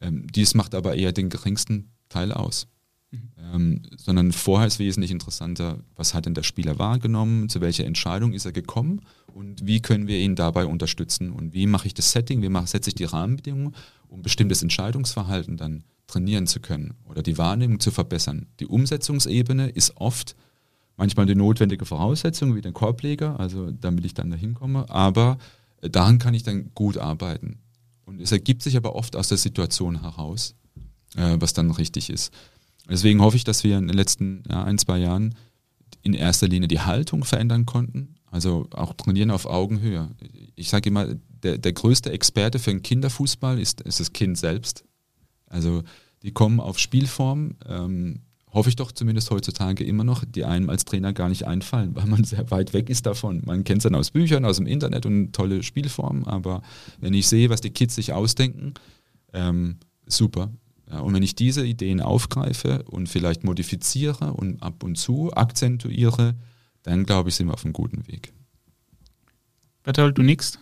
äh, dies macht aber eher den geringsten Teil aus. Mhm. Ähm, sondern vorher ist wesentlich interessanter, was hat denn der Spieler wahrgenommen, zu welcher Entscheidung ist er gekommen und wie können wir ihn dabei unterstützen und wie mache ich das Setting, wie setze ich die Rahmenbedingungen, um bestimmtes Entscheidungsverhalten dann trainieren zu können oder die Wahrnehmung zu verbessern. Die Umsetzungsebene ist oft manchmal die notwendige Voraussetzung wie den Korbleger, also damit ich dann dahin komme, aber daran kann ich dann gut arbeiten. Und es ergibt sich aber oft aus der Situation heraus, äh, was dann richtig ist. Deswegen hoffe ich, dass wir in den letzten ja, ein, zwei Jahren in erster Linie die Haltung verändern konnten. Also auch trainieren auf Augenhöhe. Ich sage immer, der, der größte Experte für den Kinderfußball ist, ist das Kind selbst. Also die kommen auf Spielform, ähm, hoffe ich doch zumindest heutzutage immer noch, die einem als Trainer gar nicht einfallen, weil man sehr weit weg ist davon. Man kennt es dann aus Büchern, aus dem Internet und tolle Spielformen, aber wenn ich sehe, was die Kids sich ausdenken, ähm, super. Ja, und wenn ich diese Ideen aufgreife und vielleicht modifiziere und ab und zu akzentuiere, dann glaube ich, sind wir auf einem guten Weg. Bertolt, du nix?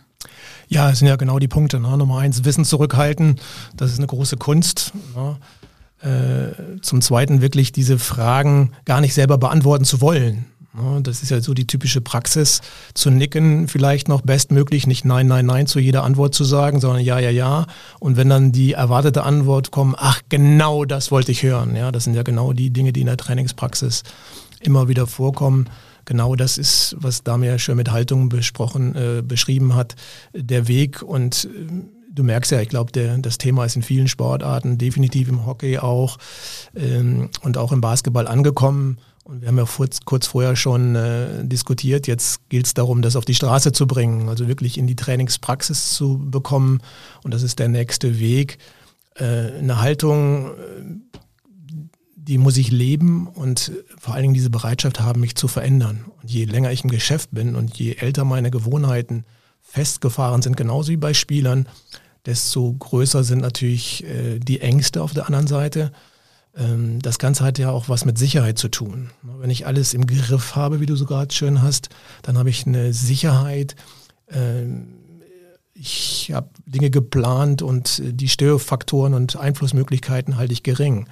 Ja, es sind ja genau die Punkte. Ne? Nummer eins, Wissen zurückhalten, das ist eine große Kunst. Ne? Äh, zum Zweiten wirklich diese Fragen gar nicht selber beantworten zu wollen. Das ist ja so die typische Praxis, zu nicken, vielleicht noch bestmöglich, nicht Nein, Nein, Nein zu jeder Antwort zu sagen, sondern Ja, Ja, Ja. Und wenn dann die erwartete Antwort kommt, ach, genau das wollte ich hören. Ja, das sind ja genau die Dinge, die in der Trainingspraxis immer wieder vorkommen. Genau das ist, was Damir schon mit Haltung besprochen, äh, beschrieben hat, der Weg. Und äh, du merkst ja, ich glaube, das Thema ist in vielen Sportarten, definitiv im Hockey auch ähm, und auch im Basketball angekommen. Und wir haben ja kurz, kurz vorher schon äh, diskutiert, jetzt gilt es darum, das auf die Straße zu bringen, also wirklich in die Trainingspraxis zu bekommen. Und das ist der nächste Weg. Äh, eine Haltung, äh, die muss ich leben und vor allen Dingen diese Bereitschaft haben, mich zu verändern. Und je länger ich im Geschäft bin und je älter meine Gewohnheiten festgefahren sind, genauso wie bei Spielern, desto größer sind natürlich äh, die Ängste auf der anderen Seite. Ähm, das Ganze hat ja auch was mit Sicherheit zu tun. Wenn ich alles im Griff habe, wie du so gerade schön hast, dann habe ich eine Sicherheit. Ähm, ich habe Dinge geplant und die Störfaktoren und Einflussmöglichkeiten halte ich gering.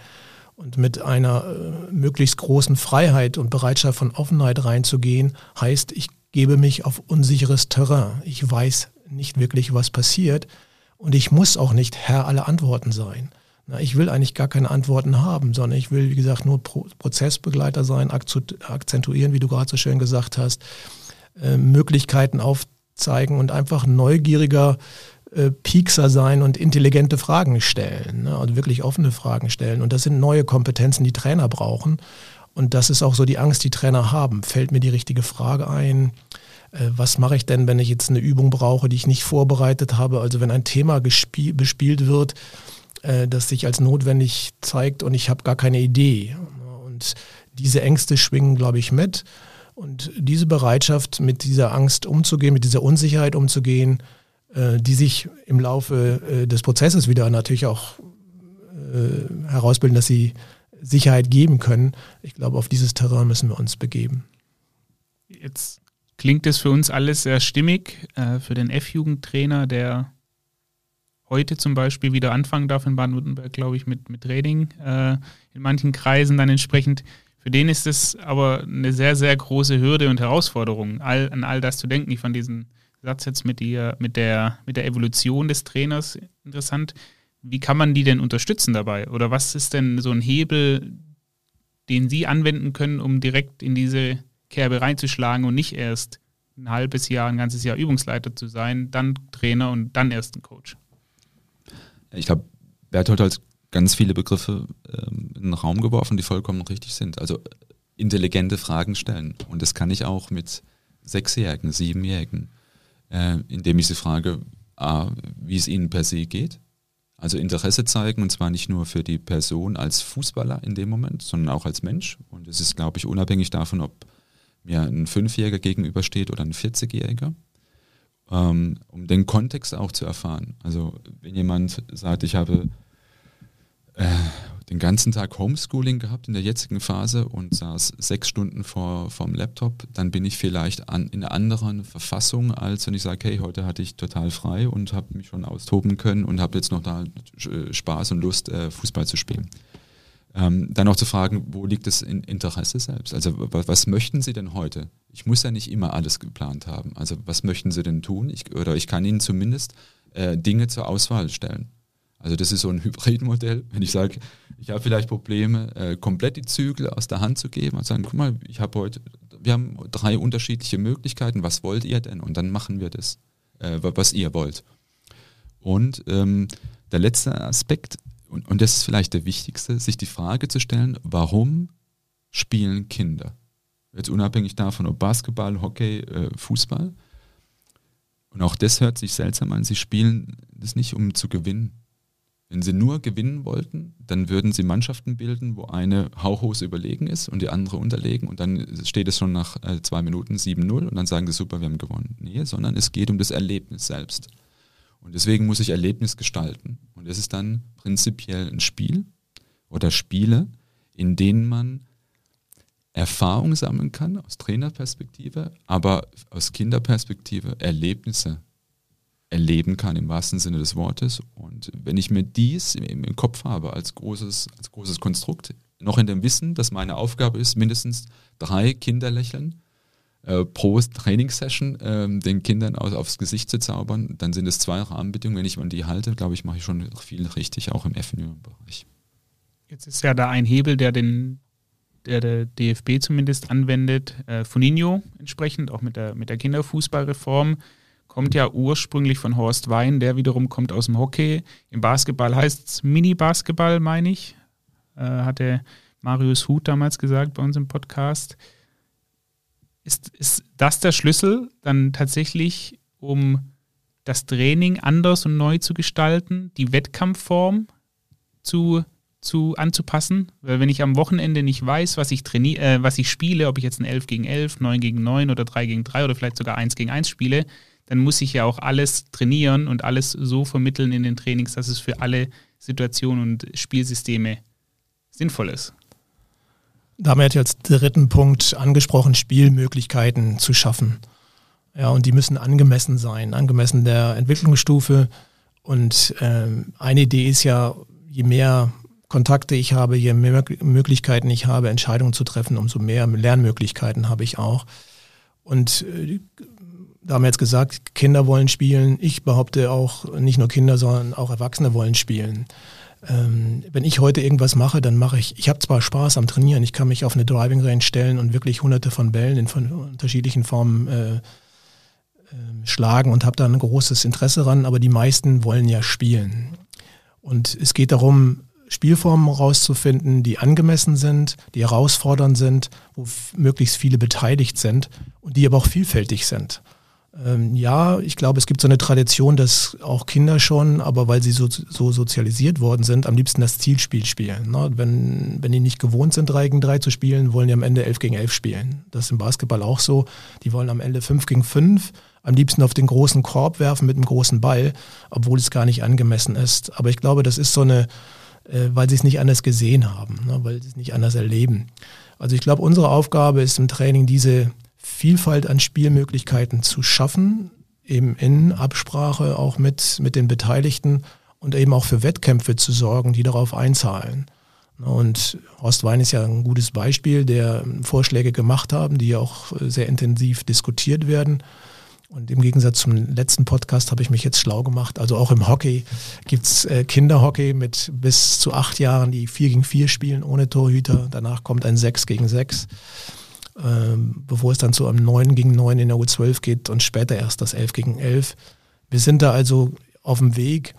Und mit einer äh, möglichst großen Freiheit und Bereitschaft von Offenheit reinzugehen, heißt, ich gebe mich auf unsicheres Terrain. Ich weiß nicht wirklich, was passiert und ich muss auch nicht Herr aller Antworten sein. Na, ich will eigentlich gar keine Antworten haben, sondern ich will, wie gesagt, nur Pro Prozessbegleiter sein, akzentuieren, wie du gerade so schön gesagt hast, äh, Möglichkeiten aufzeigen und einfach neugieriger äh, Piekser sein und intelligente Fragen stellen, ne? also wirklich offene Fragen stellen. Und das sind neue Kompetenzen, die Trainer brauchen. Und das ist auch so die Angst, die Trainer haben. Fällt mir die richtige Frage ein? Äh, was mache ich denn, wenn ich jetzt eine Übung brauche, die ich nicht vorbereitet habe? Also wenn ein Thema bespielt wird, äh, das sich als notwendig zeigt und ich habe gar keine Idee. Und diese Ängste schwingen, glaube ich, mit. Und diese Bereitschaft, mit dieser Angst umzugehen, mit dieser Unsicherheit umzugehen, die sich im Laufe äh, des Prozesses wieder natürlich auch herausbilden, dass sie Sicherheit geben können. Ich glaube, auf dieses Terrain müssen wir uns begeben. Jetzt klingt es für uns alles sehr stimmig. für den F-Jugendtrainer, der heute zum Beispiel wieder anfangen darf in Baden-Württemberg, glaube ich, mit, mit Training äh, in manchen Kreisen dann entsprechend. Für den ist es aber eine sehr, sehr große Hürde und Herausforderung, all, an all das zu denken. Ich fand diesen Satz jetzt mit, die, mit, der, mit der Evolution des Trainers interessant. Wie kann man die denn unterstützen dabei? Oder was ist denn so ein Hebel, den Sie anwenden können, um direkt in diese Kerbe reinzuschlagen und nicht erst ein halbes Jahr, ein ganzes Jahr Übungsleiter zu sein, dann Trainer und dann erst ein Coach? Ich glaube, Berthold hat ganz viele Begriffe ähm, in den Raum geworfen, die vollkommen richtig sind. Also intelligente Fragen stellen. Und das kann ich auch mit Sechsjährigen, Siebenjährigen, äh, indem ich sie frage, A, wie es ihnen per se geht. Also Interesse zeigen und zwar nicht nur für die Person als Fußballer in dem Moment, sondern auch als Mensch. Und es ist, glaube ich, unabhängig davon, ob mir ein Fünfjähriger gegenübersteht oder ein 40-Jähriger ähm, um den Kontext auch zu erfahren. Also wenn jemand sagt, ich habe äh, den ganzen Tag Homeschooling gehabt in der jetzigen Phase und saß sechs Stunden vor vom Laptop, dann bin ich vielleicht an, in einer anderen Verfassung, als wenn ich sage, hey, heute hatte ich total frei und habe mich schon austoben können und habe jetzt noch da äh, Spaß und Lust, äh, Fußball zu spielen. Ähm, dann auch zu fragen, wo liegt das Interesse selbst? Also was möchten Sie denn heute? Ich muss ja nicht immer alles geplant haben. Also was möchten Sie denn tun? Ich, oder ich kann Ihnen zumindest äh, Dinge zur Auswahl stellen. Also das ist so ein Hybridmodell. Wenn ich sage, ich habe vielleicht Probleme, äh, komplett die Zügel aus der Hand zu geben und sagen, guck mal, ich habe heute, wir haben drei unterschiedliche Möglichkeiten. Was wollt ihr denn? Und dann machen wir das, äh, was ihr wollt. Und ähm, der letzte Aspekt und, und das ist vielleicht der wichtigste, sich die Frage zu stellen, warum spielen Kinder? Jetzt unabhängig davon, ob Basketball, Hockey, äh, Fußball. Und auch das hört sich seltsam an. Sie spielen das nicht, um zu gewinnen. Wenn sie nur gewinnen wollten, dann würden sie Mannschaften bilden, wo eine Hauchhose überlegen ist und die andere unterlegen und dann steht es schon nach äh, zwei Minuten 7-0 und dann sagen sie, super, wir haben gewonnen. Nee, sondern es geht um das Erlebnis selbst. Und deswegen muss ich Erlebnis gestalten. Und das ist dann prinzipiell ein Spiel oder Spiele, in denen man Erfahrung sammeln kann aus Trainerperspektive, aber aus Kinderperspektive Erlebnisse erleben kann im wahrsten Sinne des Wortes. Und wenn ich mir dies im, im Kopf habe als großes, als großes Konstrukt, noch in dem Wissen, dass meine Aufgabe ist, mindestens drei Kinderlächeln äh, pro Trainingssession äh, den Kindern aus, aufs Gesicht zu zaubern, dann sind es zwei Rahmenbedingungen. Wenn ich an die halte, glaube ich, mache ich schon viel richtig, auch im FNÜ-Bereich. Jetzt ist ja da ein Hebel, der den der, der DFB zumindest anwendet, äh, Funinho entsprechend, auch mit der, mit der Kinderfußballreform kommt ja ursprünglich von Horst Wein, der wiederum kommt aus dem Hockey. Im Basketball heißt es Mini-Basketball, meine ich. Äh, hatte Marius Huth damals gesagt bei uns im Podcast. Ist, ist das der Schlüssel dann tatsächlich, um das Training anders und neu zu gestalten, die Wettkampfform zu, zu anzupassen? Weil wenn ich am Wochenende nicht weiß, was ich äh, was ich spiele, ob ich jetzt ein 11 gegen 11, 9 gegen 9 oder 3 gegen 3 oder vielleicht sogar 1 gegen 1 spiele, dann muss ich ja auch alles trainieren und alles so vermitteln in den Trainings, dass es für alle Situationen und Spielsysteme sinnvoll ist. Da haben wir jetzt als dritten Punkt angesprochen, Spielmöglichkeiten zu schaffen. Ja, und die müssen angemessen sein, angemessen der Entwicklungsstufe. Und ähm, eine Idee ist ja, je mehr Kontakte ich habe, je mehr Möglichkeiten ich habe, Entscheidungen zu treffen, umso mehr Lernmöglichkeiten habe ich auch. Und äh, da haben wir jetzt gesagt, Kinder wollen spielen. Ich behaupte auch, nicht nur Kinder, sondern auch Erwachsene wollen spielen. Ähm, wenn ich heute irgendwas mache, dann mache ich, ich habe zwar Spaß am Trainieren, ich kann mich auf eine Driving Range stellen und wirklich hunderte von Bällen in von unterschiedlichen Formen äh, äh, schlagen und habe da ein großes Interesse dran, aber die meisten wollen ja spielen. Und es geht darum, Spielformen herauszufinden, die angemessen sind, die herausfordernd sind, wo möglichst viele beteiligt sind und die aber auch vielfältig sind. Ähm, ja, ich glaube, es gibt so eine Tradition, dass auch Kinder schon, aber weil sie so, so sozialisiert worden sind, am liebsten das Zielspiel spielen. Ne? Wenn, wenn die nicht gewohnt sind, 3 gegen 3 zu spielen, wollen die am Ende 11 gegen 11 spielen. Das ist im Basketball auch so. Die wollen am Ende 5 gegen 5 am liebsten auf den großen Korb werfen mit einem großen Ball, obwohl es gar nicht angemessen ist. Aber ich glaube, das ist so eine, äh, weil sie es nicht anders gesehen haben, ne? weil sie es nicht anders erleben. Also ich glaube, unsere Aufgabe ist im Training, diese Vielfalt an Spielmöglichkeiten zu schaffen, eben in Absprache auch mit, mit den Beteiligten und eben auch für Wettkämpfe zu sorgen, die darauf einzahlen. Und Horst Wein ist ja ein gutes Beispiel, der Vorschläge gemacht haben, die auch sehr intensiv diskutiert werden. Und im Gegensatz zum letzten Podcast habe ich mich jetzt schlau gemacht. Also auch im Hockey gibt es äh, Kinderhockey mit bis zu acht Jahren, die vier gegen vier spielen ohne Torhüter. Danach kommt ein sechs gegen sechs bevor es dann zu einem 9 gegen 9 in der U12 geht und später erst das 11 gegen 11. Wir sind da also auf dem Weg.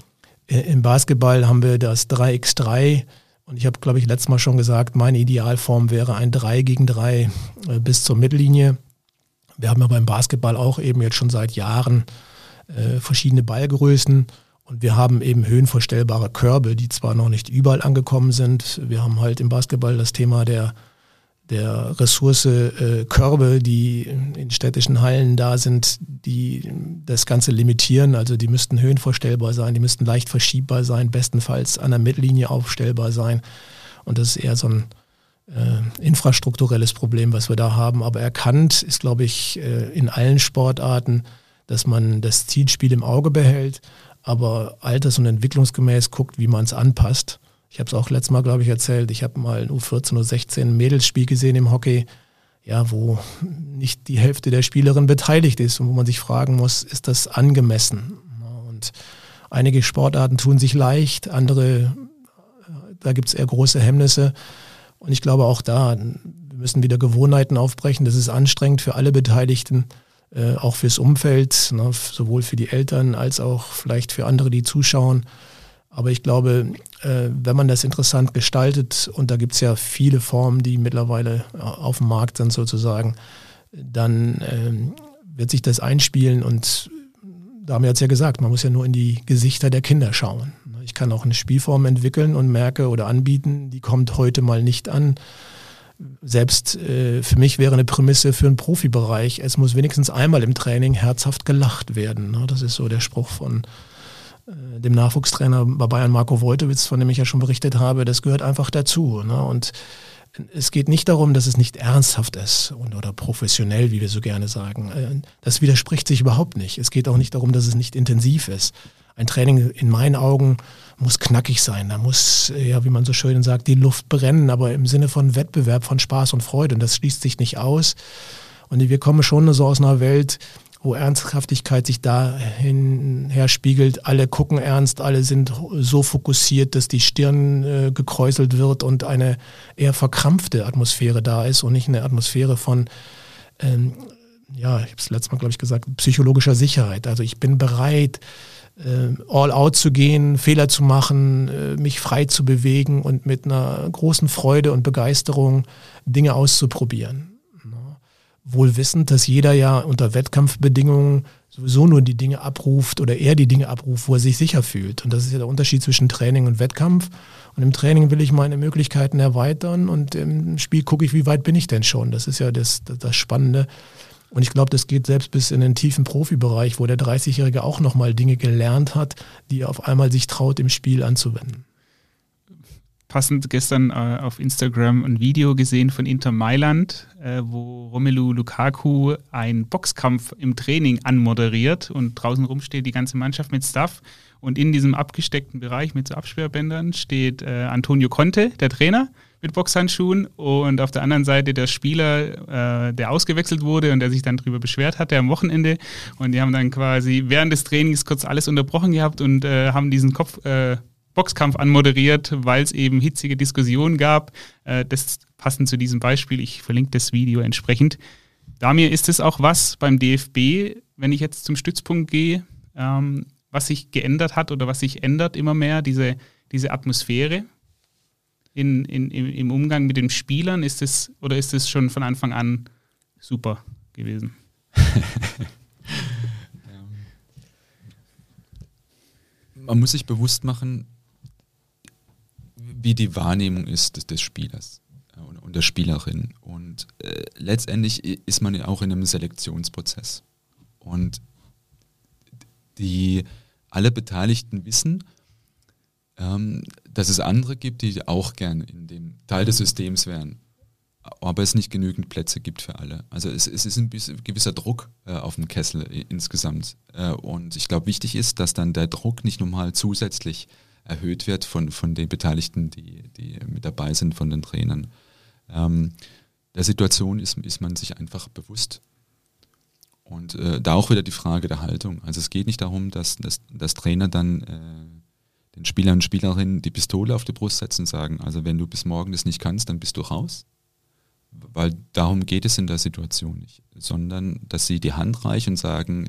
Äh, Im Basketball haben wir das 3x3 und ich habe, glaube ich, letztes Mal schon gesagt, meine Idealform wäre ein 3 gegen 3 äh, bis zur Mittellinie. Wir haben ja beim Basketball auch eben jetzt schon seit Jahren äh, verschiedene Ballgrößen. Und wir haben eben höhenverstellbare Körbe, die zwar noch nicht überall angekommen sind. Wir haben halt im Basketball das Thema der der Ressource äh, Körbe, die in städtischen Hallen da sind, die das Ganze limitieren. Also die müssten höhenvorstellbar sein, die müssten leicht verschiebbar sein, bestenfalls an der Mittellinie aufstellbar sein. Und das ist eher so ein äh, infrastrukturelles Problem, was wir da haben. Aber erkannt ist, glaube ich, äh, in allen Sportarten, dass man das Zielspiel im Auge behält, aber alters- und entwicklungsgemäß guckt, wie man es anpasst. Ich habe es auch letztes Mal, glaube ich, erzählt. Ich habe mal ein U14 oder 16 Mädelsspiel gesehen im Hockey, ja, wo nicht die Hälfte der Spielerin beteiligt ist und wo man sich fragen muss, ist das angemessen? Und einige Sportarten tun sich leicht, andere, da gibt es eher große Hemmnisse. Und ich glaube auch da, wir müssen wieder Gewohnheiten aufbrechen. Das ist anstrengend für alle Beteiligten, äh, auch fürs Umfeld, ne, sowohl für die Eltern als auch vielleicht für andere, die zuschauen. Aber ich glaube, äh, wenn man das interessant gestaltet, und da gibt es ja viele Formen, die mittlerweile äh, auf dem Markt sind sozusagen, dann ähm, wird sich das einspielen und da haben wir jetzt ja gesagt, man muss ja nur in die Gesichter der Kinder schauen. Ich kann auch eine Spielform entwickeln und merke oder anbieten, die kommt heute mal nicht an. Selbst äh, für mich wäre eine Prämisse für einen Profibereich, es muss wenigstens einmal im Training herzhaft gelacht werden. Ne? Das ist so der Spruch von dem Nachwuchstrainer bei Bayern Marco Wojtowitz, von dem ich ja schon berichtet habe, das gehört einfach dazu. Ne? Und es geht nicht darum, dass es nicht ernsthaft ist und, oder professionell, wie wir so gerne sagen. Äh, das widerspricht sich überhaupt nicht. Es geht auch nicht darum, dass es nicht intensiv ist. Ein Training in meinen Augen muss knackig sein. Da muss, ja, wie man so schön sagt, die Luft brennen, aber im Sinne von Wettbewerb, von Spaß und Freude. Und das schließt sich nicht aus. Und wir kommen schon so aus einer Welt, wo Ernsthaftigkeit sich dahin her spiegelt. Alle gucken ernst, alle sind so fokussiert, dass die Stirn äh, gekräuselt wird und eine eher verkrampfte Atmosphäre da ist und nicht eine Atmosphäre von, ähm, ja, ich habe es letztes Mal, glaube ich, gesagt, psychologischer Sicherheit. Also ich bin bereit, äh, all out zu gehen, Fehler zu machen, äh, mich frei zu bewegen und mit einer großen Freude und Begeisterung Dinge auszuprobieren wohl wissend, dass jeder ja unter Wettkampfbedingungen sowieso nur die Dinge abruft oder er die Dinge abruft, wo er sich sicher fühlt. Und das ist ja der Unterschied zwischen Training und Wettkampf. Und im Training will ich meine Möglichkeiten erweitern und im Spiel gucke ich, wie weit bin ich denn schon. Das ist ja das, das Spannende. Und ich glaube, das geht selbst bis in den tiefen Profibereich, wo der 30-Jährige auch nochmal Dinge gelernt hat, die er auf einmal sich traut, im Spiel anzuwenden passend gestern äh, auf Instagram ein Video gesehen von Inter Mailand, äh, wo Romelu Lukaku einen Boxkampf im Training anmoderiert und draußen rum steht die ganze Mannschaft mit Stuff. Und in diesem abgesteckten Bereich mit so Absperrbändern steht äh, Antonio Conte, der Trainer, mit Boxhandschuhen und auf der anderen Seite der Spieler, äh, der ausgewechselt wurde und der sich dann darüber beschwert hatte am Wochenende. Und die haben dann quasi während des Trainings kurz alles unterbrochen gehabt und äh, haben diesen Kopf äh, Boxkampf anmoderiert, weil es eben hitzige Diskussionen gab. Äh, das passend zu diesem Beispiel. Ich verlinke das Video entsprechend. Damir, ist es auch was beim DFB, wenn ich jetzt zum Stützpunkt gehe, ähm, was sich geändert hat oder was sich ändert immer mehr, diese, diese Atmosphäre in, in, im Umgang mit den Spielern? Ist es oder ist es schon von Anfang an super gewesen? Man muss sich bewusst machen, wie die Wahrnehmung ist des, des Spielers äh, und, und, der Spielerin. Und äh, letztendlich ist man ja auch in einem Selektionsprozess. Und die alle Beteiligten wissen, ähm, dass es andere gibt, die auch gern in dem Teil des Systems wären. Aber es nicht genügend Plätze gibt für alle. Also es, es ist ein gewisser Druck äh, auf dem Kessel insgesamt. Äh, und ich glaube, wichtig ist, dass dann der Druck nicht nochmal zusätzlich erhöht wird von, von den Beteiligten, die, die mit dabei sind, von den Trainern. Ähm, der Situation ist, ist man sich einfach bewusst. Und äh, da auch wieder die Frage der Haltung. Also es geht nicht darum, dass, dass, dass Trainer dann äh, den Spielern und Spielerinnen die Pistole auf die Brust setzen und sagen, also wenn du bis morgen das nicht kannst, dann bist du raus. Weil darum geht es in der Situation nicht. Sondern, dass sie die Hand reichen und sagen,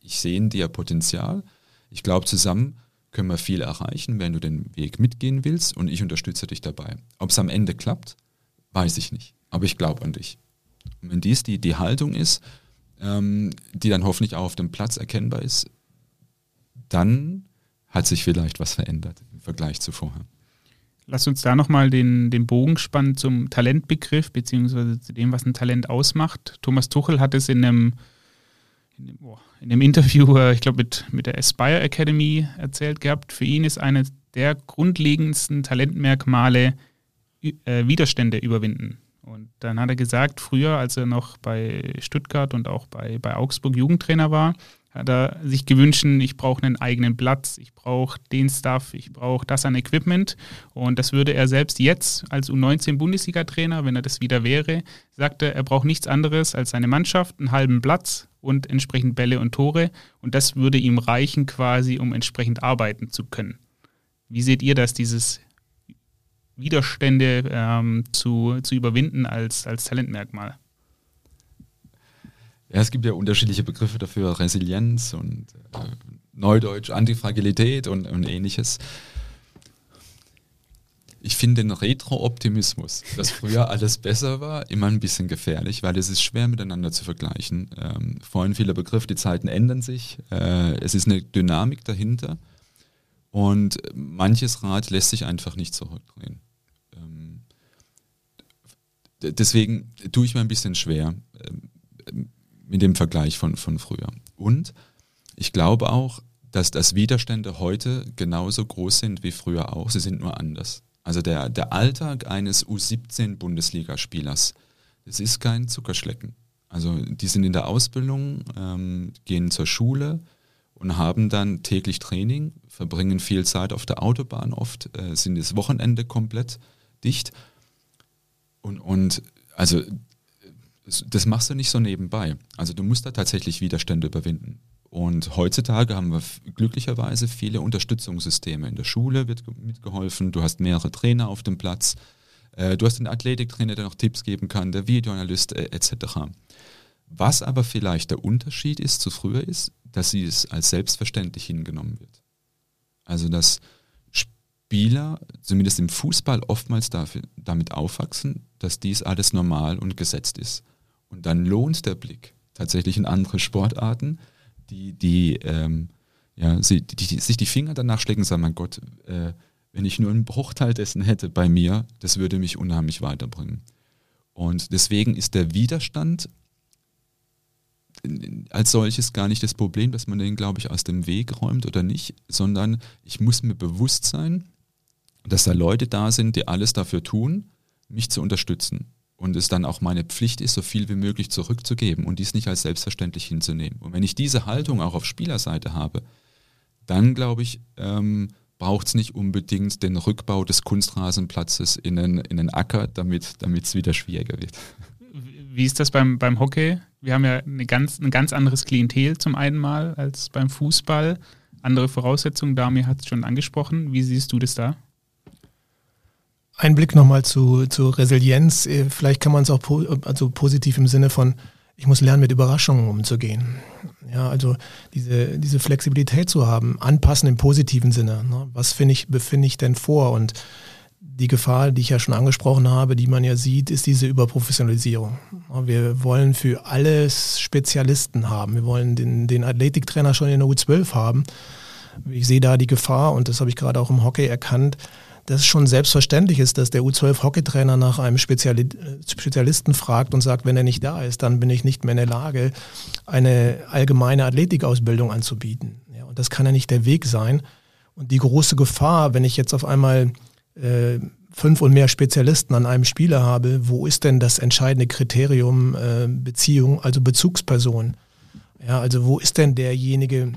ich sehe in dir Potenzial. Ich glaube, zusammen können wir viel erreichen, wenn du den Weg mitgehen willst und ich unterstütze dich dabei. Ob es am Ende klappt, weiß ich nicht, aber ich glaube an dich. Und wenn dies die, die Haltung ist, ähm, die dann hoffentlich auch auf dem Platz erkennbar ist, dann hat sich vielleicht was verändert im Vergleich zu vorher. Lass uns da nochmal den, den Bogen spannen zum Talentbegriff, beziehungsweise zu dem, was ein Talent ausmacht. Thomas Tuchel hat es in einem in dem, oh, in dem Interview, äh, ich glaube, mit, mit der Aspire Academy erzählt gehabt, für ihn ist eines der grundlegendsten Talentmerkmale äh, Widerstände überwinden. Und dann hat er gesagt, früher, als er noch bei Stuttgart und auch bei, bei Augsburg Jugendtrainer war, hat er sich gewünscht, ich brauche einen eigenen Platz, ich brauche den Stuff, ich brauche das an Equipment. Und das würde er selbst jetzt als U19-Bundesliga-Trainer, wenn er das wieder wäre, sagte, er braucht nichts anderes als seine Mannschaft, einen halben Platz und entsprechend Bälle und Tore. Und das würde ihm reichen quasi, um entsprechend arbeiten zu können. Wie seht ihr das, dieses Widerstände ähm, zu, zu überwinden als, als Talentmerkmal? Ja, es gibt ja unterschiedliche Begriffe dafür, Resilienz und äh, Neudeutsch, Antifragilität und, und ähnliches. Ich finde den Retro-Optimismus, dass früher alles besser war, immer ein bisschen gefährlich, weil es ist schwer miteinander zu vergleichen. Ähm, vorhin vieler Begriff, die Zeiten ändern sich, äh, es ist eine Dynamik dahinter und manches Rad lässt sich einfach nicht zurückdrehen. Ähm, deswegen tue ich mir ein bisschen schwer ähm, mit dem Vergleich von, von früher. Und ich glaube auch, dass das Widerstände heute genauso groß sind wie früher auch. Sie sind nur anders. Also der, der Alltag eines U17-Bundesligaspielers, das ist kein Zuckerschlecken. Also die sind in der Ausbildung, ähm, gehen zur Schule und haben dann täglich Training, verbringen viel Zeit auf der Autobahn oft, äh, sind das Wochenende komplett dicht. Und, und also das machst du nicht so nebenbei. Also du musst da tatsächlich Widerstände überwinden. Und heutzutage haben wir glücklicherweise viele Unterstützungssysteme. In der Schule wird mitgeholfen, du hast mehrere Trainer auf dem Platz, äh, du hast den Athletiktrainer, der noch Tipps geben kann, der Videoanalyst äh, etc. Was aber vielleicht der Unterschied ist zu früher ist, dass sie es als selbstverständlich hingenommen wird. Also dass Spieler, zumindest im Fußball, oftmals dafür, damit aufwachsen, dass dies alles normal und gesetzt ist. Und dann lohnt der Blick tatsächlich in andere Sportarten, die, die, ähm, ja, sie, die, die, sich die Finger danach schlägen und sagen, mein Gott, äh, wenn ich nur einen Bruchteil dessen hätte bei mir, das würde mich unheimlich weiterbringen. Und deswegen ist der Widerstand als solches gar nicht das Problem, dass man den, glaube ich, aus dem Weg räumt oder nicht, sondern ich muss mir bewusst sein, dass da Leute da sind, die alles dafür tun, mich zu unterstützen und es dann auch meine Pflicht ist, so viel wie möglich zurückzugeben und dies nicht als selbstverständlich hinzunehmen. Und wenn ich diese Haltung auch auf Spielerseite habe, dann glaube ich, ähm, braucht es nicht unbedingt den Rückbau des Kunstrasenplatzes in einen, in einen Acker, damit es wieder schwieriger wird. Wie ist das beim, beim Hockey? Wir haben ja eine ganz, ein ganz anderes Klientel zum einen mal als beim Fußball. Andere Voraussetzungen, Dami hat es schon angesprochen. Wie siehst du das da? Ein Blick nochmal zu, zu Resilienz. Äh, vielleicht kann man es auch po also positiv im Sinne von, ich muss lernen, mit Überraschungen umzugehen. Ja, also diese, diese Flexibilität zu haben, anpassen im positiven Sinne. Ne? Was finde ich, befinde ich denn vor? Und die Gefahr, die ich ja schon angesprochen habe, die man ja sieht, ist diese Überprofessionalisierung. Wir wollen für alles Spezialisten haben. Wir wollen den, den Athletiktrainer schon in der U12 haben. Ich sehe da die Gefahr, und das habe ich gerade auch im Hockey erkannt, dass es schon selbstverständlich ist, dass der U12-Hockeytrainer nach einem Speziali Spezialisten fragt und sagt, wenn er nicht da ist, dann bin ich nicht mehr in der Lage, eine allgemeine Athletikausbildung anzubieten. Ja, und das kann ja nicht der Weg sein. Und die große Gefahr, wenn ich jetzt auf einmal äh, fünf und mehr Spezialisten an einem Spieler habe, wo ist denn das entscheidende Kriterium äh, Beziehung, also Bezugsperson? Ja, also wo ist denn derjenige, äh,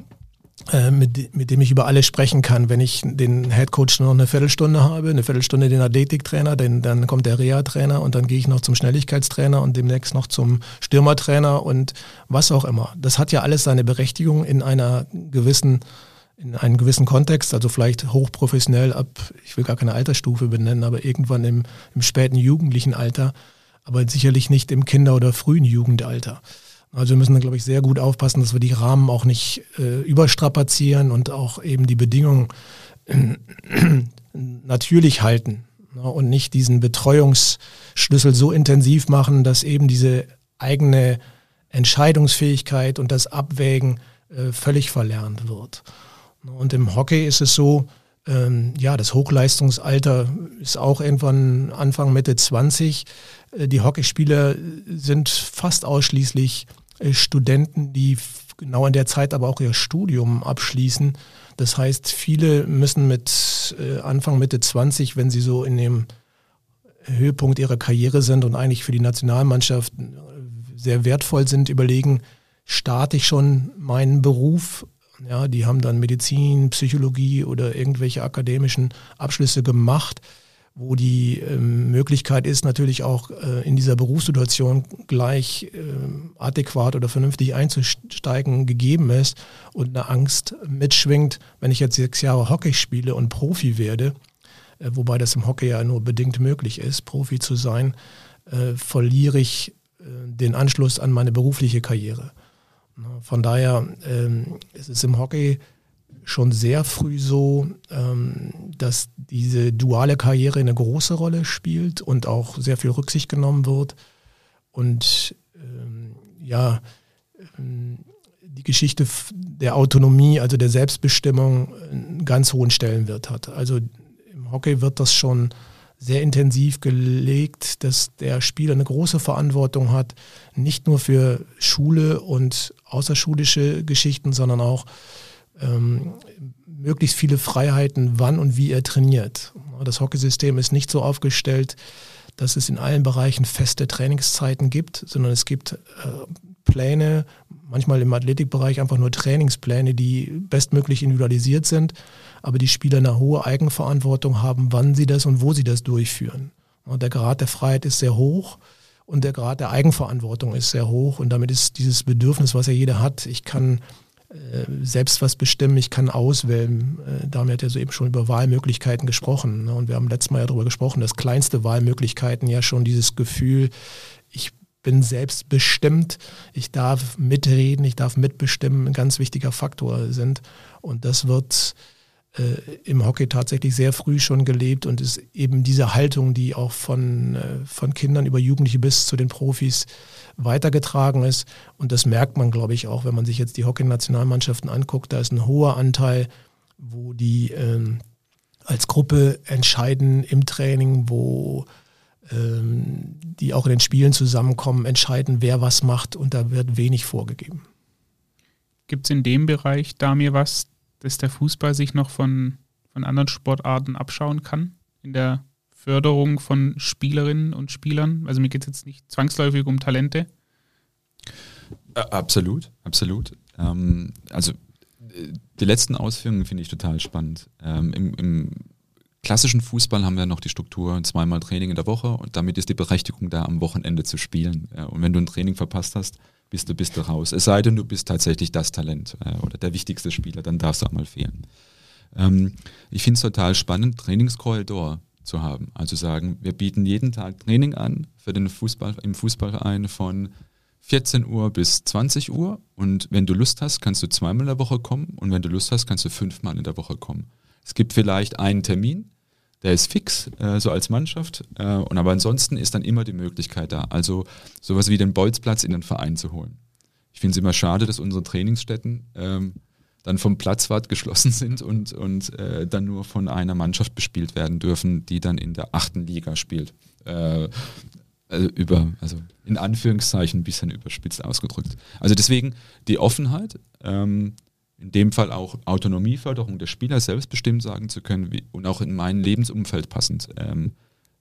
mit, mit dem ich über alles sprechen kann. Wenn ich den Headcoach nur noch eine Viertelstunde habe, eine Viertelstunde den Athletiktrainer, den, dann kommt der Reha-Trainer und dann gehe ich noch zum Schnelligkeitstrainer und demnächst noch zum Stürmertrainer und was auch immer. Das hat ja alles seine Berechtigung in einer gewissen in einem gewissen Kontext, also vielleicht hochprofessionell ab, ich will gar keine Altersstufe benennen, aber irgendwann im, im späten jugendlichen Alter, aber sicherlich nicht im Kinder- oder frühen Jugendalter. Also wir müssen, glaube ich, sehr gut aufpassen, dass wir die Rahmen auch nicht äh, überstrapazieren und auch eben die Bedingungen äh, natürlich halten ne, und nicht diesen Betreuungsschlüssel so intensiv machen, dass eben diese eigene Entscheidungsfähigkeit und das Abwägen äh, völlig verlernt wird. Und im Hockey ist es so, ähm, ja, das Hochleistungsalter ist auch irgendwann Anfang, Mitte 20. Äh, die Hockeyspieler sind fast ausschließlich äh, Studenten, die genau in der Zeit aber auch ihr Studium abschließen. Das heißt, viele müssen mit äh, Anfang, Mitte 20, wenn sie so in dem Höhepunkt ihrer Karriere sind und eigentlich für die Nationalmannschaft sehr wertvoll sind, überlegen, starte ich schon meinen Beruf ja, die haben dann Medizin, Psychologie oder irgendwelche akademischen Abschlüsse gemacht, wo die ähm, Möglichkeit ist, natürlich auch äh, in dieser Berufssituation gleich äh, adäquat oder vernünftig einzusteigen, gegeben ist und eine Angst mitschwingt, wenn ich jetzt sechs Jahre Hockey spiele und Profi werde, äh, wobei das im Hockey ja nur bedingt möglich ist, Profi zu sein, äh, verliere ich äh, den Anschluss an meine berufliche Karriere. Von daher ähm, ist es im Hockey schon sehr früh so, ähm, dass diese duale Karriere eine große Rolle spielt und auch sehr viel Rücksicht genommen wird. Und ähm, ja, ähm, die Geschichte der Autonomie, also der Selbstbestimmung, einen ganz hohen Stellenwert hat. Also im Hockey wird das schon sehr intensiv gelegt, dass der Spieler eine große Verantwortung hat, nicht nur für Schule und außerschulische Geschichten, sondern auch ähm, möglichst viele Freiheiten, wann und wie er trainiert. Das Hockeysystem ist nicht so aufgestellt, dass es in allen Bereichen feste Trainingszeiten gibt, sondern es gibt äh, Pläne, manchmal im Athletikbereich einfach nur Trainingspläne, die bestmöglich individualisiert sind, aber die Spieler eine hohe Eigenverantwortung haben, wann sie das und wo sie das durchführen. Und der Grad der Freiheit ist sehr hoch und der Grad der Eigenverantwortung ist sehr hoch und damit ist dieses Bedürfnis, was ja jeder hat, ich kann selbst was bestimmen, ich kann auswählen. Äh, Damit hat ja soeben schon über Wahlmöglichkeiten gesprochen. Ne? Und wir haben letztes Mal ja darüber gesprochen, dass kleinste Wahlmöglichkeiten ja schon dieses Gefühl, ich bin selbstbestimmt, ich darf mitreden, ich darf mitbestimmen, ein ganz wichtiger Faktor sind. Und das wird äh, im Hockey tatsächlich sehr früh schon gelebt und ist eben diese Haltung, die auch von, äh, von Kindern über Jugendliche bis zu den Profis weitergetragen ist. Und das merkt man, glaube ich, auch, wenn man sich jetzt die Hockey-Nationalmannschaften anguckt. Da ist ein hoher Anteil, wo die ähm, als Gruppe entscheiden im Training, wo ähm, die auch in den Spielen zusammenkommen, entscheiden, wer was macht und da wird wenig vorgegeben. Gibt es in dem Bereich da mir was, dass der Fußball sich noch von, von anderen Sportarten abschauen kann? In der Förderung von Spielerinnen und Spielern? Also mir geht es jetzt nicht zwangsläufig um Talente. Absolut, absolut. Ähm, also die letzten Ausführungen finde ich total spannend. Ähm, im, im, klassischen Fußball haben wir noch die Struktur zweimal Training in der Woche und damit ist die Berechtigung da, am Wochenende zu spielen. Ja, und wenn du ein Training verpasst hast, bist du, bist du raus. Es sei denn, du bist tatsächlich das Talent äh, oder der wichtigste Spieler, dann darfst du auch mal fehlen. Ähm, ich finde es total spannend, Trainingskorridor zu haben. Also sagen, wir bieten jeden Tag Training an für den Fußball im Fußballverein von 14 Uhr bis 20 Uhr und wenn du Lust hast, kannst du zweimal in der Woche kommen und wenn du Lust hast, kannst du fünfmal in der Woche kommen. Es gibt vielleicht einen Termin, der ist fix, äh, so als Mannschaft. Äh, und aber ansonsten ist dann immer die Möglichkeit da, also sowas wie den Bolzplatz in den Verein zu holen. Ich finde es immer schade, dass unsere Trainingsstätten ähm, dann vom Platzwart geschlossen sind und, und äh, dann nur von einer Mannschaft bespielt werden dürfen, die dann in der achten Liga spielt. Äh, also über, also in Anführungszeichen ein bisschen überspitzt ausgedrückt. Also deswegen die Offenheit, ähm, in dem Fall auch Autonomieförderung der Spieler, selbstbestimmt sagen zu können wie, und auch in mein Lebensumfeld passend. Ähm,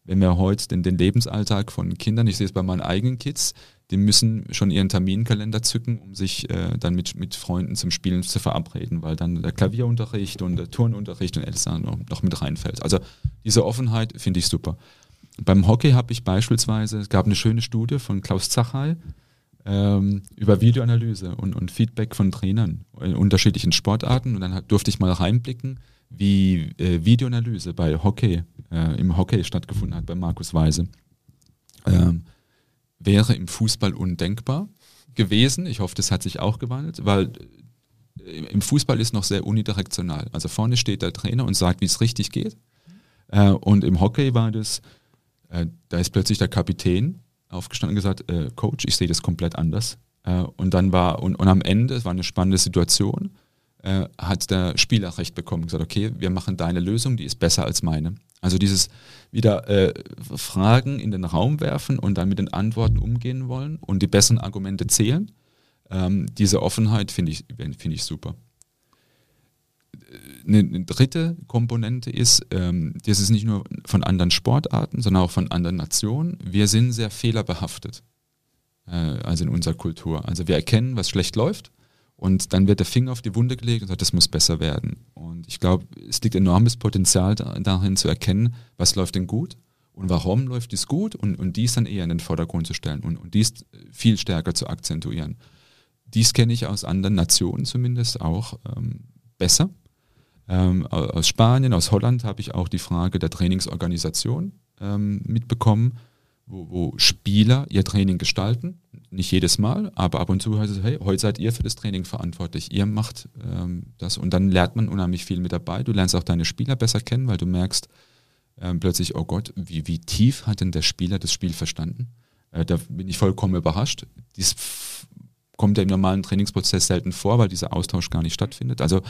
wenn wir heute den, den Lebensalltag von Kindern, ich sehe es bei meinen eigenen Kids, die müssen schon ihren Terminkalender zücken, um sich äh, dann mit, mit Freunden zum Spielen zu verabreden, weil dann der Klavierunterricht und der Turnunterricht und alles noch, noch mit reinfällt. Also diese Offenheit finde ich super. Beim Hockey habe ich beispielsweise, es gab eine schöne Studie von Klaus Zachal, ähm, über Videoanalyse und, und Feedback von Trainern in unterschiedlichen Sportarten. Und dann durfte ich mal reinblicken, wie äh, Videoanalyse bei Hockey, äh, im Hockey stattgefunden hat, bei Markus Weise. Ähm, wäre im Fußball undenkbar gewesen. Ich hoffe, das hat sich auch gewandelt, weil äh, im Fußball ist noch sehr unidirektional. Also vorne steht der Trainer und sagt, wie es richtig geht. Äh, und im Hockey war das, äh, da ist plötzlich der Kapitän aufgestanden und gesagt, Coach, ich sehe das komplett anders. Und dann war, und, und am Ende, es war eine spannende Situation, äh, hat der Spieler recht bekommen, gesagt, okay, wir machen deine Lösung, die ist besser als meine. Also dieses wieder äh, Fragen in den Raum werfen und dann mit den Antworten umgehen wollen und die besseren Argumente zählen, ähm, diese Offenheit finde ich, find ich super. Eine, eine dritte Komponente ist, ähm, das ist nicht nur von anderen Sportarten, sondern auch von anderen Nationen. Wir sind sehr fehlerbehaftet, äh, also in unserer Kultur. Also wir erkennen, was schlecht läuft und dann wird der Finger auf die Wunde gelegt und sagt, das muss besser werden. Und ich glaube, es liegt enormes Potenzial darin zu erkennen, was läuft denn gut und warum läuft dies gut und, und dies dann eher in den Vordergrund zu stellen und, und dies viel stärker zu akzentuieren. Dies kenne ich aus anderen Nationen zumindest auch ähm, besser. Ähm, aus Spanien, aus Holland habe ich auch die Frage der Trainingsorganisation ähm, mitbekommen, wo, wo, Spieler ihr Training gestalten. Nicht jedes Mal, aber ab und zu heißt es, hey, heute seid ihr für das Training verantwortlich. Ihr macht ähm, das und dann lernt man unheimlich viel mit dabei. Du lernst auch deine Spieler besser kennen, weil du merkst ähm, plötzlich, oh Gott, wie, wie tief hat denn der Spieler das Spiel verstanden? Äh, da bin ich vollkommen überrascht. Dies kommt ja im normalen Trainingsprozess selten vor, weil dieser Austausch gar nicht stattfindet. Also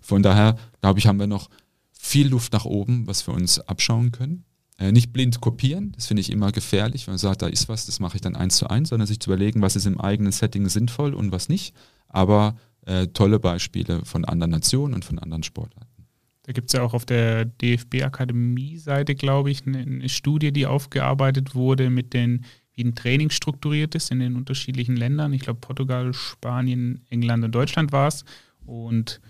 von daher, glaube ich, haben wir noch viel Luft nach oben, was wir uns abschauen können. Äh, nicht blind kopieren, das finde ich immer gefährlich, wenn man sagt, da ist was, das mache ich dann eins zu eins, sondern sich zu überlegen, was ist im eigenen Setting sinnvoll und was nicht. Aber äh, tolle Beispiele von anderen Nationen und von anderen Sportarten. Da gibt es ja auch auf der DFB-Akademie-Seite, glaube ich, eine, eine, Studie, die aufgearbeitet wurde mit den, wie ein Training strukturiert ist in den unterschiedlichen Ländern. Ich glaube, Portugal, Spanien, England und Deutschland war es. Und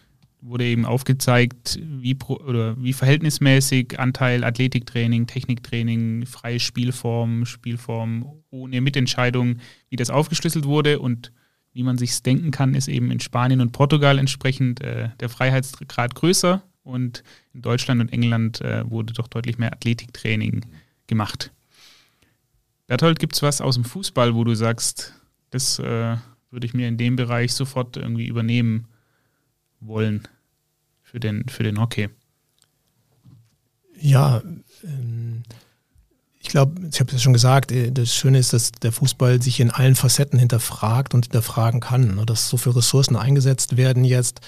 wurde eben aufgezeigt, wie, pro, oder wie verhältnismäßig Anteil Athletiktraining, Techniktraining, freie Spielform, Spielform ohne Mitentscheidung, wie das aufgeschlüsselt wurde. Und wie man sich denken kann, ist eben in Spanien und Portugal entsprechend äh, der Freiheitsgrad größer. Und in Deutschland und England äh, wurde doch deutlich mehr Athletiktraining gemacht. Berthold, gibt es was aus dem Fußball, wo du sagst, das äh, würde ich mir in dem Bereich sofort irgendwie übernehmen wollen für den, für den Hockey? Ja, ähm, ich glaube, ich habe es ja schon gesagt, äh, das Schöne ist, dass der Fußball sich in allen Facetten hinterfragt und hinterfragen kann. Ne? Dass so viele Ressourcen eingesetzt werden jetzt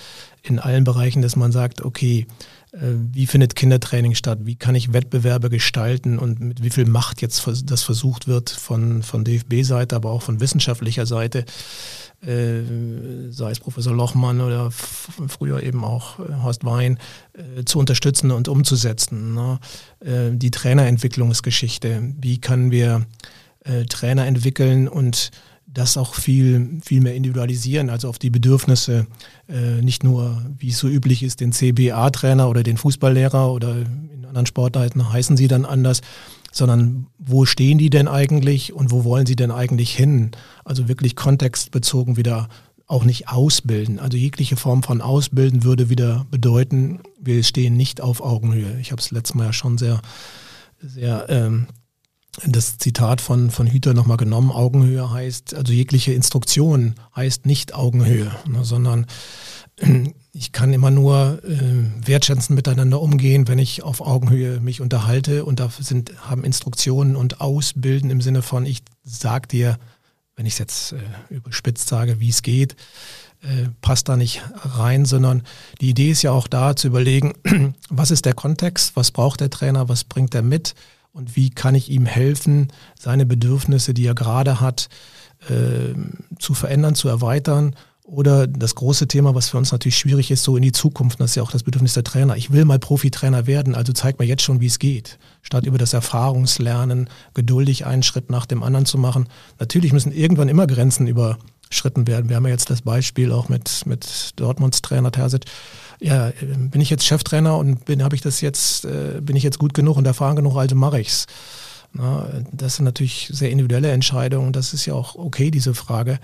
in allen Bereichen, dass man sagt, okay, wie findet Kindertraining statt? Wie kann ich Wettbewerbe gestalten und mit wie viel Macht jetzt das versucht wird von, von DFB-Seite, aber auch von wissenschaftlicher Seite, äh, sei es Professor Lochmann oder früher eben auch äh, Horst Wein, äh, zu unterstützen und umzusetzen. Ne? Äh, die Trainerentwicklungsgeschichte, wie können wir äh, Trainer entwickeln und das auch viel, viel mehr individualisieren, also auf die Bedürfnisse, äh, nicht nur, wie es so üblich ist, den CBA-Trainer oder den Fußballlehrer oder in anderen Sportarten heißen sie dann anders, sondern wo stehen die denn eigentlich und wo wollen sie denn eigentlich hin? Also wirklich kontextbezogen wieder auch nicht ausbilden. Also jegliche Form von Ausbilden würde wieder bedeuten, wir stehen nicht auf Augenhöhe. Ich habe es letztes Mal ja schon sehr, sehr ähm, das Zitat von, von Hüter nochmal genommen. Augenhöhe heißt, also jegliche Instruktion heißt nicht Augenhöhe, ne, sondern ich kann immer nur äh, wertschätzend miteinander umgehen, wenn ich auf Augenhöhe mich unterhalte und da sind, haben Instruktionen und Ausbilden im Sinne von, ich sag dir, wenn ich es jetzt äh, überspitzt sage, wie es geht, äh, passt da nicht rein, sondern die Idee ist ja auch da zu überlegen, was ist der Kontext, was braucht der Trainer, was bringt er mit und wie kann ich ihm helfen, seine Bedürfnisse, die er gerade hat, äh, zu verändern, zu erweitern oder das große Thema, was für uns natürlich schwierig ist, so in die Zukunft, das ist ja auch das Bedürfnis der Trainer. Ich will mal Profitrainer werden, also zeig mir jetzt schon, wie es geht. Statt über das Erfahrungslernen geduldig einen Schritt nach dem anderen zu machen. Natürlich müssen irgendwann immer Grenzen überschritten werden. Wir haben ja jetzt das Beispiel auch mit, mit Dortmunds Trainer Terzic. Ja, bin ich jetzt Cheftrainer und bin, habe ich das jetzt, äh, bin ich jetzt gut genug und erfahren genug, also mache ich's. Na, das sind natürlich sehr individuelle Entscheidungen. Das ist ja auch okay, diese Frage.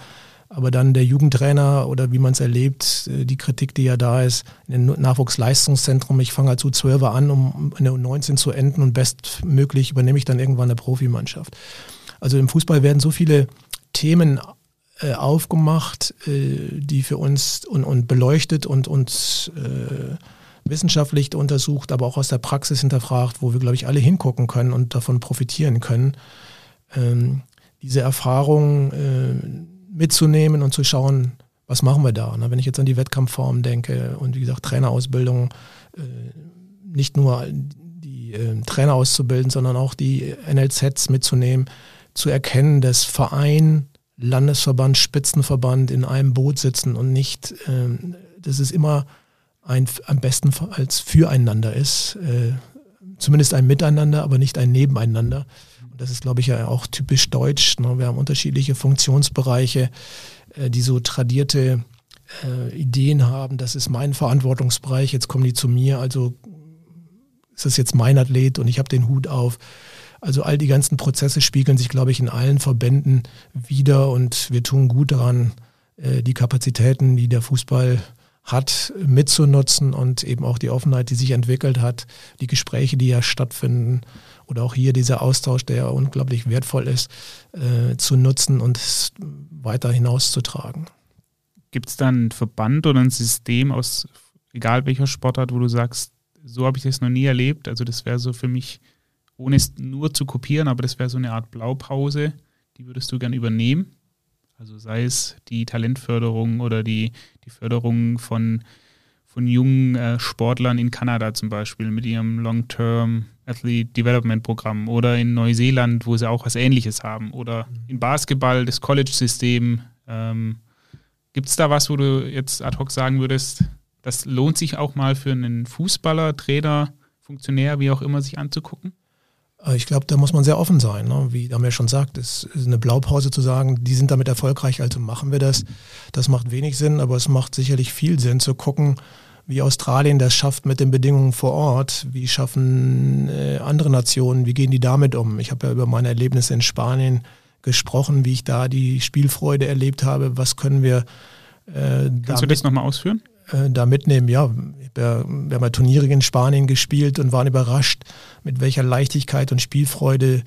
Aber dann der Jugendtrainer oder wie man es erlebt, äh, die Kritik, die ja da ist, den Nachwuchsleistungszentrum, ich fange als U12 an, um in der U19 zu enden und bestmöglich übernehme ich dann irgendwann eine Profimannschaft. Also im Fußball werden so viele Themen äh, aufgemacht, äh, die für uns und, und beleuchtet und uns äh, wissenschaftlich untersucht, aber auch aus der Praxis hinterfragt, wo wir, glaube ich, alle hingucken können und davon profitieren können. Ähm, diese Erfahrung äh, mitzunehmen und zu schauen, was machen wir da. Ne? Wenn ich jetzt an die Wettkampfform denke und wie gesagt Trainerausbildung, äh, nicht nur die äh, Trainer auszubilden, sondern auch die NLZs mitzunehmen, zu erkennen, dass Verein, Landesverband, Spitzenverband in einem Boot sitzen und nicht, äh, dass es immer ein, am besten als füreinander ist, äh, zumindest ein Miteinander, aber nicht ein Nebeneinander. Das ist, glaube ich, ja auch typisch deutsch. Ne? Wir haben unterschiedliche Funktionsbereiche, äh, die so tradierte äh, Ideen haben. Das ist mein Verantwortungsbereich, jetzt kommen die zu mir. Also ist das jetzt mein Athlet und ich habe den Hut auf. Also all die ganzen Prozesse spiegeln sich, glaube ich, in allen Verbänden wieder und wir tun gut daran, äh, die Kapazitäten, die der Fußball hat, mitzunutzen und eben auch die Offenheit, die sich entwickelt hat, die Gespräche, die ja stattfinden, oder auch hier dieser Austausch, der ja unglaublich wertvoll ist, äh, zu nutzen und weiter hinauszutragen. Gibt es da einen Verband oder ein System aus, egal welcher Sportart, wo du sagst, so habe ich das noch nie erlebt? Also das wäre so für mich, ohne es nur zu kopieren, aber das wäre so eine Art Blaupause, die würdest du gern übernehmen? Also sei es die Talentförderung oder die, die Förderung von, von jungen äh, Sportlern in Kanada zum Beispiel mit ihrem Long-Term Athlete Development Programm oder in Neuseeland, wo sie auch was Ähnliches haben oder mhm. in Basketball das College-System. Ähm, Gibt es da was, wo du jetzt ad hoc sagen würdest, das lohnt sich auch mal für einen Fußballer, Trainer, Funktionär, wie auch immer, sich anzugucken? Äh, ich glaube, da muss man sehr offen sein. Ne? Wie Damir schon sagt, es ist eine Blaupause zu sagen, die sind damit erfolgreich, also machen wir das. Das macht wenig Sinn, aber es macht sicherlich viel Sinn zu gucken, wie Australien das schafft mit den Bedingungen vor Ort. Wie schaffen äh, andere Nationen, wie gehen die damit um? Ich habe ja über meine Erlebnisse in Spanien gesprochen, wie ich da die Spielfreude erlebt habe. Was können wir äh, Kannst du das nochmal ausführen? Äh, da mitnehmen. Ja, wir haben ja Turniere in Spanien gespielt und waren überrascht, mit welcher Leichtigkeit und Spielfreude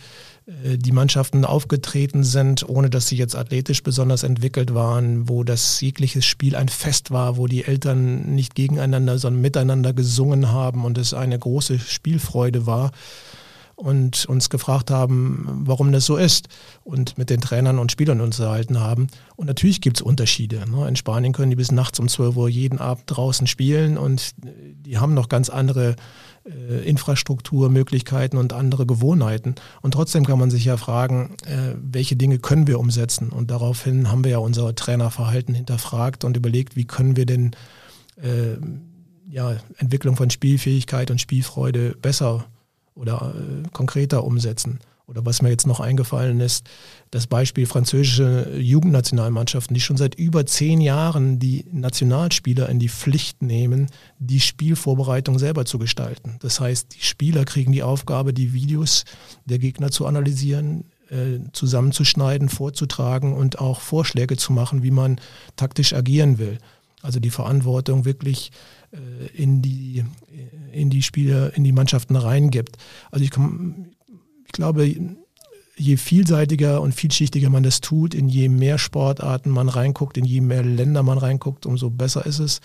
äh, die Mannschaften aufgetreten sind, ohne dass sie jetzt athletisch besonders entwickelt waren, wo das jegliches Spiel ein Fest war, wo die Eltern nicht gegeneinander, sondern miteinander gesungen haben und es eine große Spielfreude war und uns gefragt haben, warum das so ist und mit den Trainern und Spielern uns unterhalten haben. Und natürlich gibt es Unterschiede. Ne? In Spanien können die bis nachts um 12 Uhr jeden Abend draußen spielen und die haben noch ganz andere äh, Infrastrukturmöglichkeiten und andere Gewohnheiten. Und trotzdem kann man sich ja fragen, äh, welche Dinge können wir umsetzen? Und daraufhin haben wir ja unser Trainerverhalten hinterfragt und überlegt, wie können wir denn äh, ja, Entwicklung von Spielfähigkeit und Spielfreude besser oder äh, konkreter umsetzen. Oder was mir jetzt noch eingefallen ist, das Beispiel französische Jugendnationalmannschaften, die schon seit über zehn Jahren die Nationalspieler in die Pflicht nehmen, die Spielvorbereitung selber zu gestalten. Das heißt, die Spieler kriegen die Aufgabe, die Videos der Gegner zu analysieren, äh, zusammenzuschneiden, vorzutragen und auch Vorschläge zu machen, wie man taktisch agieren will. Also die Verantwortung wirklich äh, in die, die Spieler, in die Mannschaften reingibt. Also ich, ich glaube, je vielseitiger und vielschichtiger man das tut, in je mehr Sportarten man reinguckt, in je mehr Länder man reinguckt, umso besser ist es,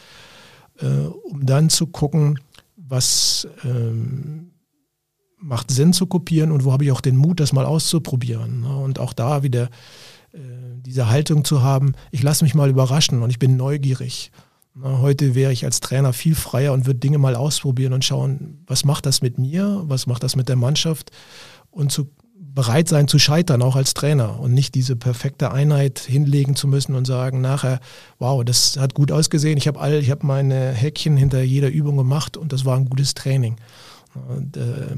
äh, um dann zu gucken, was ähm, macht Sinn zu kopieren und wo habe ich auch den Mut, das mal auszuprobieren. Ne? Und auch da wieder äh, diese Haltung zu haben, ich lasse mich mal überraschen und ich bin neugierig. Heute wäre ich als Trainer viel freier und würde Dinge mal ausprobieren und schauen, was macht das mit mir, was macht das mit der Mannschaft und zu bereit sein zu scheitern, auch als Trainer und nicht diese perfekte Einheit hinlegen zu müssen und sagen nachher, wow, das hat gut ausgesehen, ich habe all, ich habe meine Häkchen hinter jeder Übung gemacht und das war ein gutes Training. Und, äh,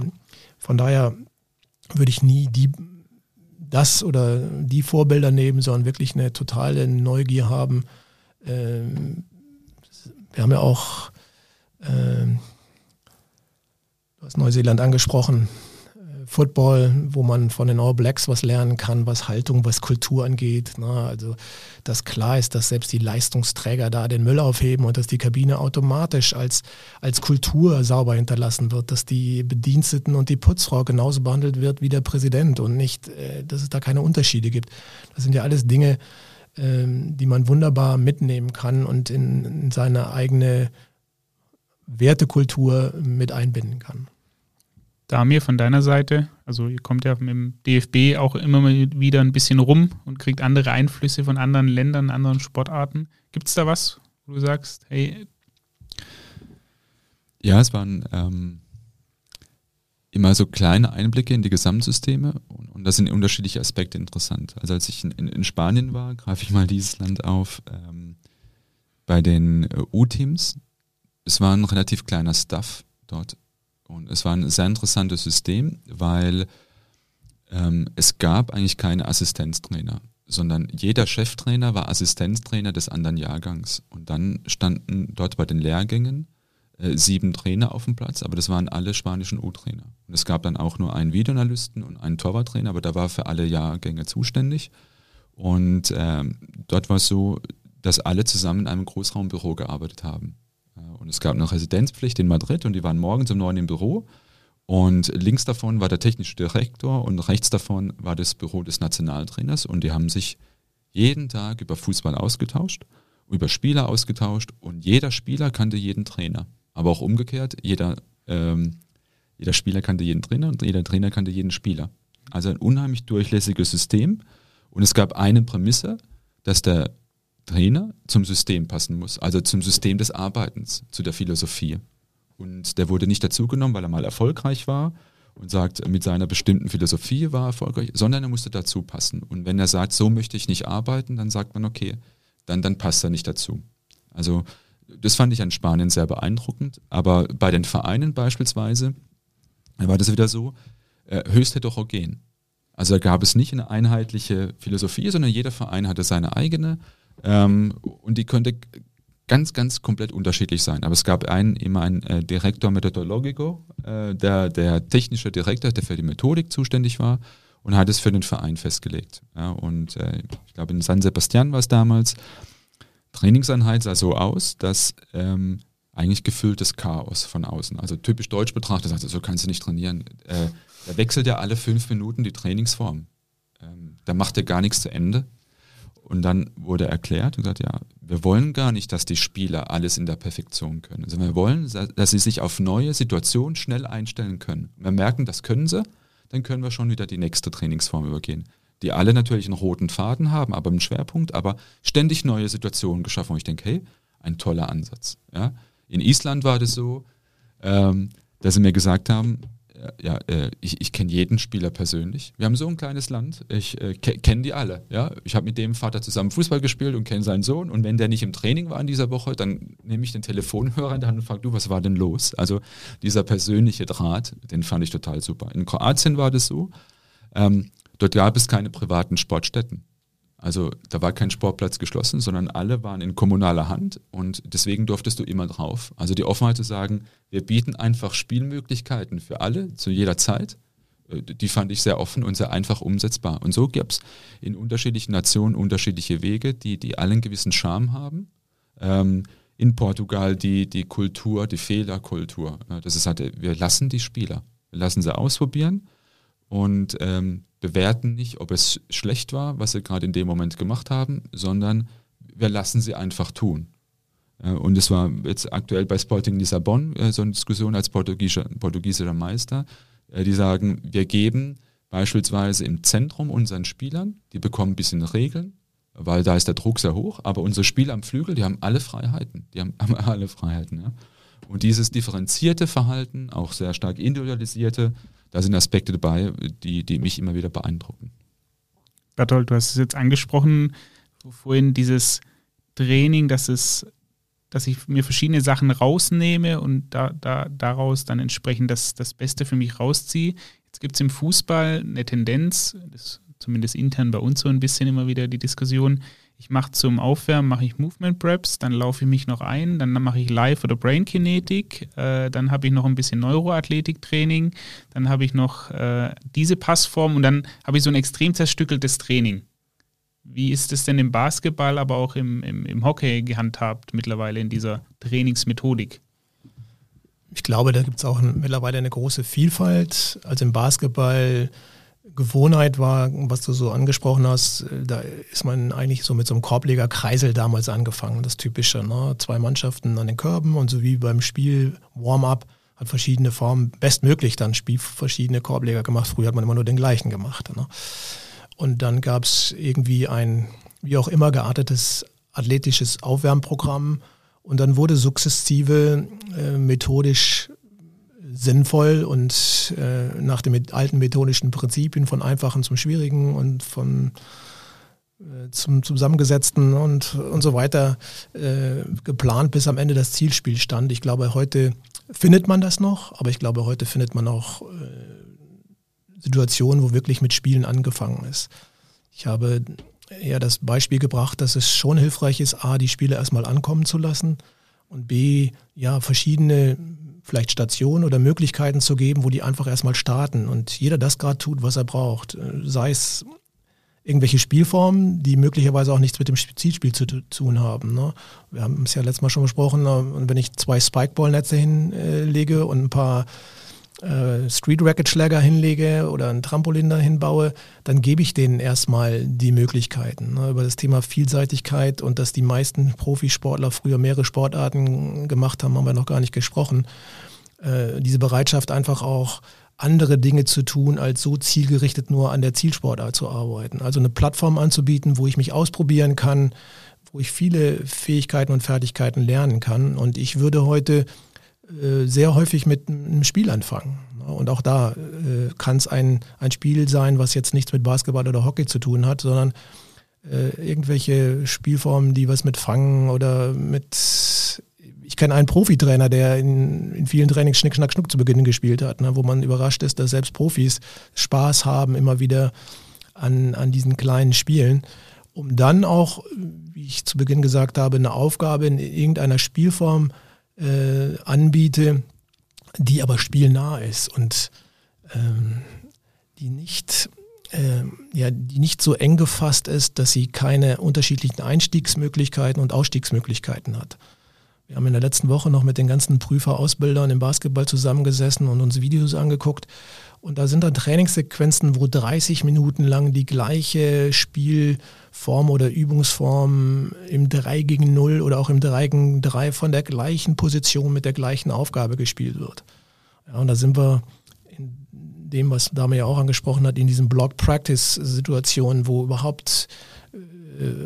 von daher würde ich nie die das oder die Vorbilder nehmen, sondern wirklich eine totale Neugier haben, ähm, wir haben ja auch, äh, du hast Neuseeland angesprochen, äh, Football, wo man von den All Blacks was lernen kann, was Haltung, was Kultur angeht. Ne? Also, dass klar ist, dass selbst die Leistungsträger da den Müll aufheben und dass die Kabine automatisch als, als Kultur sauber hinterlassen wird, dass die Bediensteten und die Putzfrau genauso behandelt wird wie der Präsident und nicht, äh, dass es da keine Unterschiede gibt. Das sind ja alles Dinge, ähm, die man wunderbar mitnehmen kann und in, in seine eigene Wertekultur mit einbinden kann. Damir, von deiner Seite, also ihr kommt ja mit dem DFB auch immer wieder ein bisschen rum und kriegt andere Einflüsse von anderen Ländern, anderen Sportarten. Gibt es da was, wo du sagst, hey? Ja, es waren ähm, immer so kleine Einblicke in die Gesamtsysteme und, und das sind unterschiedliche Aspekte interessant. Also als ich in, in, Spanien war, greife ich mal dieses Land auf, ähm, bei den äh, U-Teams, es war ein relativ kleiner Stuff dort und es war ein sehr interessantes System, weil ähm, es gab eigentlich keine Assistenztrainer, sondern jeder Cheftrainer war Assistenztrainer des anderen Jahrgangs und dann standen dort bei den Lehrgängen äh, sieben Trainer auf dem Platz, aber das waren alle spanischen U-Trainer. Und es gab dann auch nur einen Videoanalysten und einen Torwarttrainer, aber der war für alle Jahrgänge zuständig. Und ähm, dort war es so, dass alle zusammen in einem Großraumbüro gearbeitet haben. Äh, und es gab eine Residenzpflicht in Madrid und die waren morgens um neun im Büro. Und links davon war der technische Direktor und rechts davon war das Büro des Nationaltrainers und die haben sich jeden Tag über Fußball ausgetauscht, über Spieler ausgetauscht und jeder Spieler kannte jeden Trainer. Aber auch umgekehrt, jeder, ähm, jeder Spieler kannte jeden Trainer und jeder Trainer kannte jeden Spieler. Also ein unheimlich durchlässiges System. Und es gab eine Prämisse, dass der Trainer zum System passen muss, also zum System des Arbeitens, zu der Philosophie. Und der wurde nicht dazugenommen, weil er mal erfolgreich war und sagt, mit seiner bestimmten Philosophie war er erfolgreich, sondern er musste dazu passen. Und wenn er sagt, so möchte ich nicht arbeiten, dann sagt man, okay, dann, dann passt er nicht dazu. Also das fand ich an Spanien sehr beeindruckend. Aber bei den Vereinen beispielsweise war das wieder so, äh, höchst heterogen. Also da gab es nicht eine einheitliche Philosophie, sondern jeder Verein hatte seine eigene ähm, und die könnte ganz, ganz komplett unterschiedlich sein. Aber es gab einen, immer einen äh, Direktor Methodologico, äh, der, der technische Direktor, der für die Methodik zuständig war und hat es für den Verein festgelegt. Ja, und äh, ich glaube, in San Sebastian war es damals. Trainingseinheit sah so aus, dass ähm, eigentlich gefülltes Chaos von außen. Also typisch deutsch betrachtet, also so kannst du nicht trainieren. Äh, da wechselt ja alle fünf Minuten die Trainingsform. Ähm, da macht er gar nichts zu Ende. Und dann wurde erklärt und gesagt, ja, wir wollen gar nicht, dass die Spieler alles in der Perfektion können. Also wir wollen, dass sie sich auf neue Situationen schnell einstellen können. Wir merken, das können sie, dann können wir schon wieder die nächste Trainingsform übergehen. Die alle natürlich einen roten Faden haben, aber einen Schwerpunkt, aber ständig neue Situationen geschaffen. Und ich denke, hey, ein toller Ansatz. Ja? In Island war das so, ähm, dass sie mir gesagt haben, ja, äh, ich, ich kenne jeden Spieler persönlich. Wir haben so ein kleines Land, ich äh, kenne die alle. Ja? Ich habe mit dem Vater zusammen Fußball gespielt und kenne seinen Sohn. Und wenn der nicht im Training war in dieser Woche, dann nehme ich den Telefonhörer in der Hand und frage, du, was war denn los? Also dieser persönliche Draht, den fand ich total super. In Kroatien war das so, ähm, dort gab es keine privaten Sportstätten. Also da war kein Sportplatz geschlossen, sondern alle waren in kommunaler Hand und deswegen durftest du immer drauf. Also die Offenheit zu sagen, wir bieten einfach Spielmöglichkeiten für alle zu jeder Zeit, äh, die fand ich sehr offen und sehr einfach umsetzbar. Und so gab es in unterschiedlichen Nationen unterschiedliche Wege, die, die einen gewissen Charme haben. Ähm, in Portugal die, die Kultur, die Fehlerkultur. Das ist halt, wir lassen die Spieler, wir lassen sie ausprobieren und ähm, bewerten nicht, ob es schlecht war, was sie gerade in dem Moment gemacht haben, sondern wir lassen sie einfach tun. Und es war jetzt aktuell bei Sporting Lissabon äh, so eine Diskussion als portugiesischer, portugiesischer Meister, äh, die sagen, wir geben beispielsweise im Zentrum unseren Spielern, die bekommen ein bisschen Regeln, weil da ist der Druck sehr hoch, aber unsere Spieler am Flügel, die haben alle Freiheiten. Die haben alle Freiheiten. Ja. Und dieses differenzierte Verhalten, auch sehr stark individualisierte, da sind Aspekte dabei, die, die mich immer wieder beeindrucken. Bertolt, du hast es jetzt angesprochen, vorhin dieses Training, dass es dass ich mir verschiedene Sachen rausnehme und da, da, daraus dann entsprechend das, das Beste für mich rausziehe. Jetzt gibt es im Fußball eine Tendenz, das zumindest intern bei uns so ein bisschen immer wieder die Diskussion, ich mache zum Aufwärmen, mache ich Movement Preps, dann laufe ich mich noch ein, dann mache ich Live- oder Brain Kinetik, äh, dann habe ich noch ein bisschen Neuroathletik-Training, dann habe ich noch äh, diese Passform und dann habe ich so ein extrem zerstückeltes Training. Wie ist es denn im Basketball, aber auch im, im, im Hockey gehandhabt mittlerweile in dieser Trainingsmethodik? Ich glaube, da gibt es auch mittlerweile eine große Vielfalt. Also im Basketball Gewohnheit war, was du so angesprochen hast, da ist man eigentlich so mit so einem Korbleger-Kreisel damals angefangen, das Typische. Ne? Zwei Mannschaften an den Körben und so wie beim Spiel Warm-up hat verschiedene Formen, bestmöglich dann Spiel verschiedene Korbleger gemacht. Früher hat man immer nur den gleichen gemacht. Ne? Und dann gab es irgendwie ein, wie auch immer geartetes athletisches Aufwärmprogramm und dann wurde sukzessive äh, methodisch sinnvoll und äh, nach den alten methodischen Prinzipien von einfachen zum schwierigen und von äh, zum zusammengesetzten und, und so weiter äh, geplant, bis am Ende das Zielspiel stand. Ich glaube, heute findet man das noch, aber ich glaube, heute findet man auch äh, Situationen, wo wirklich mit Spielen angefangen ist. Ich habe ja das Beispiel gebracht, dass es schon hilfreich ist, A, die Spiele erstmal ankommen zu lassen und B, ja, verschiedene vielleicht Stationen oder Möglichkeiten zu geben, wo die einfach erstmal starten und jeder das gerade tut, was er braucht. Sei es irgendwelche Spielformen, die möglicherweise auch nichts mit dem Zielspiel zu tun haben. Ne? Wir haben es ja letztes Mal schon besprochen, äh, wenn ich zwei Spikeball-Netze hinlege und ein paar äh, Street Racket Schläger hinlege oder ein Trampolin dahin baue, dann gebe ich denen erstmal die Möglichkeiten. Ne? Über das Thema Vielseitigkeit und dass die meisten Profisportler früher mehrere Sportarten gemacht haben, haben wir noch gar nicht gesprochen. Äh, diese Bereitschaft einfach auch andere Dinge zu tun, als so zielgerichtet nur an der Zielsportart zu arbeiten. Also eine Plattform anzubieten, wo ich mich ausprobieren kann, wo ich viele Fähigkeiten und Fertigkeiten lernen kann. Und ich würde heute sehr häufig mit einem Spiel anfangen. Und auch da äh, kann es ein, ein Spiel sein, was jetzt nichts mit Basketball oder Hockey zu tun hat, sondern äh, irgendwelche Spielformen, die was mit Fangen oder mit kenne einen Profitrainer, der in, in vielen Trainings Schnick, Schnack, Schnuck zu Beginn gespielt hat, ne, wo man überrascht ist, dass selbst Profis Spaß haben, immer wieder an, an diesen kleinen Spielen, um dann auch, wie ich zu Beginn gesagt habe, eine Aufgabe in irgendeiner Spielform äh, anbiete, die aber spielnah ist und ähm, die nicht äh, ja, die nicht so eng gefasst ist, dass sie keine unterschiedlichen Einstiegsmöglichkeiten und Ausstiegsmöglichkeiten hat. Wir haben in der letzten Woche noch mit den ganzen Prüferausbildern im Basketball zusammengesessen und uns Videos angeguckt. Und da sind dann Trainingssequenzen, wo 30 Minuten lang die gleiche Spielform oder Übungsform im 3 gegen 0 oder auch im 3 gegen 3 von der gleichen Position mit der gleichen Aufgabe gespielt wird. Ja, und da sind wir in dem, was Dame ja auch angesprochen hat, in diesen Block-Practice-Situationen, wo überhaupt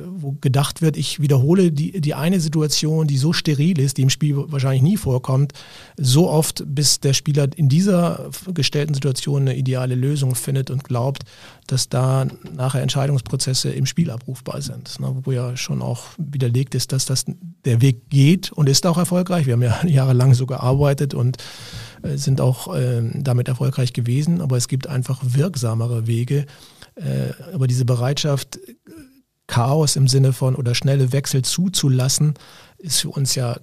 wo gedacht wird, ich wiederhole die, die eine Situation, die so steril ist, die im Spiel wahrscheinlich nie vorkommt, so oft, bis der Spieler in dieser gestellten Situation eine ideale Lösung findet und glaubt, dass da nachher Entscheidungsprozesse im Spiel abrufbar sind. Ne, wo ja schon auch widerlegt ist, dass das der Weg geht und ist auch erfolgreich. Wir haben ja jahrelang so gearbeitet und äh, sind auch äh, damit erfolgreich gewesen, aber es gibt einfach wirksamere Wege. Äh, aber diese Bereitschaft, Chaos im Sinne von oder schnelle Wechsel zuzulassen, ist für uns ja,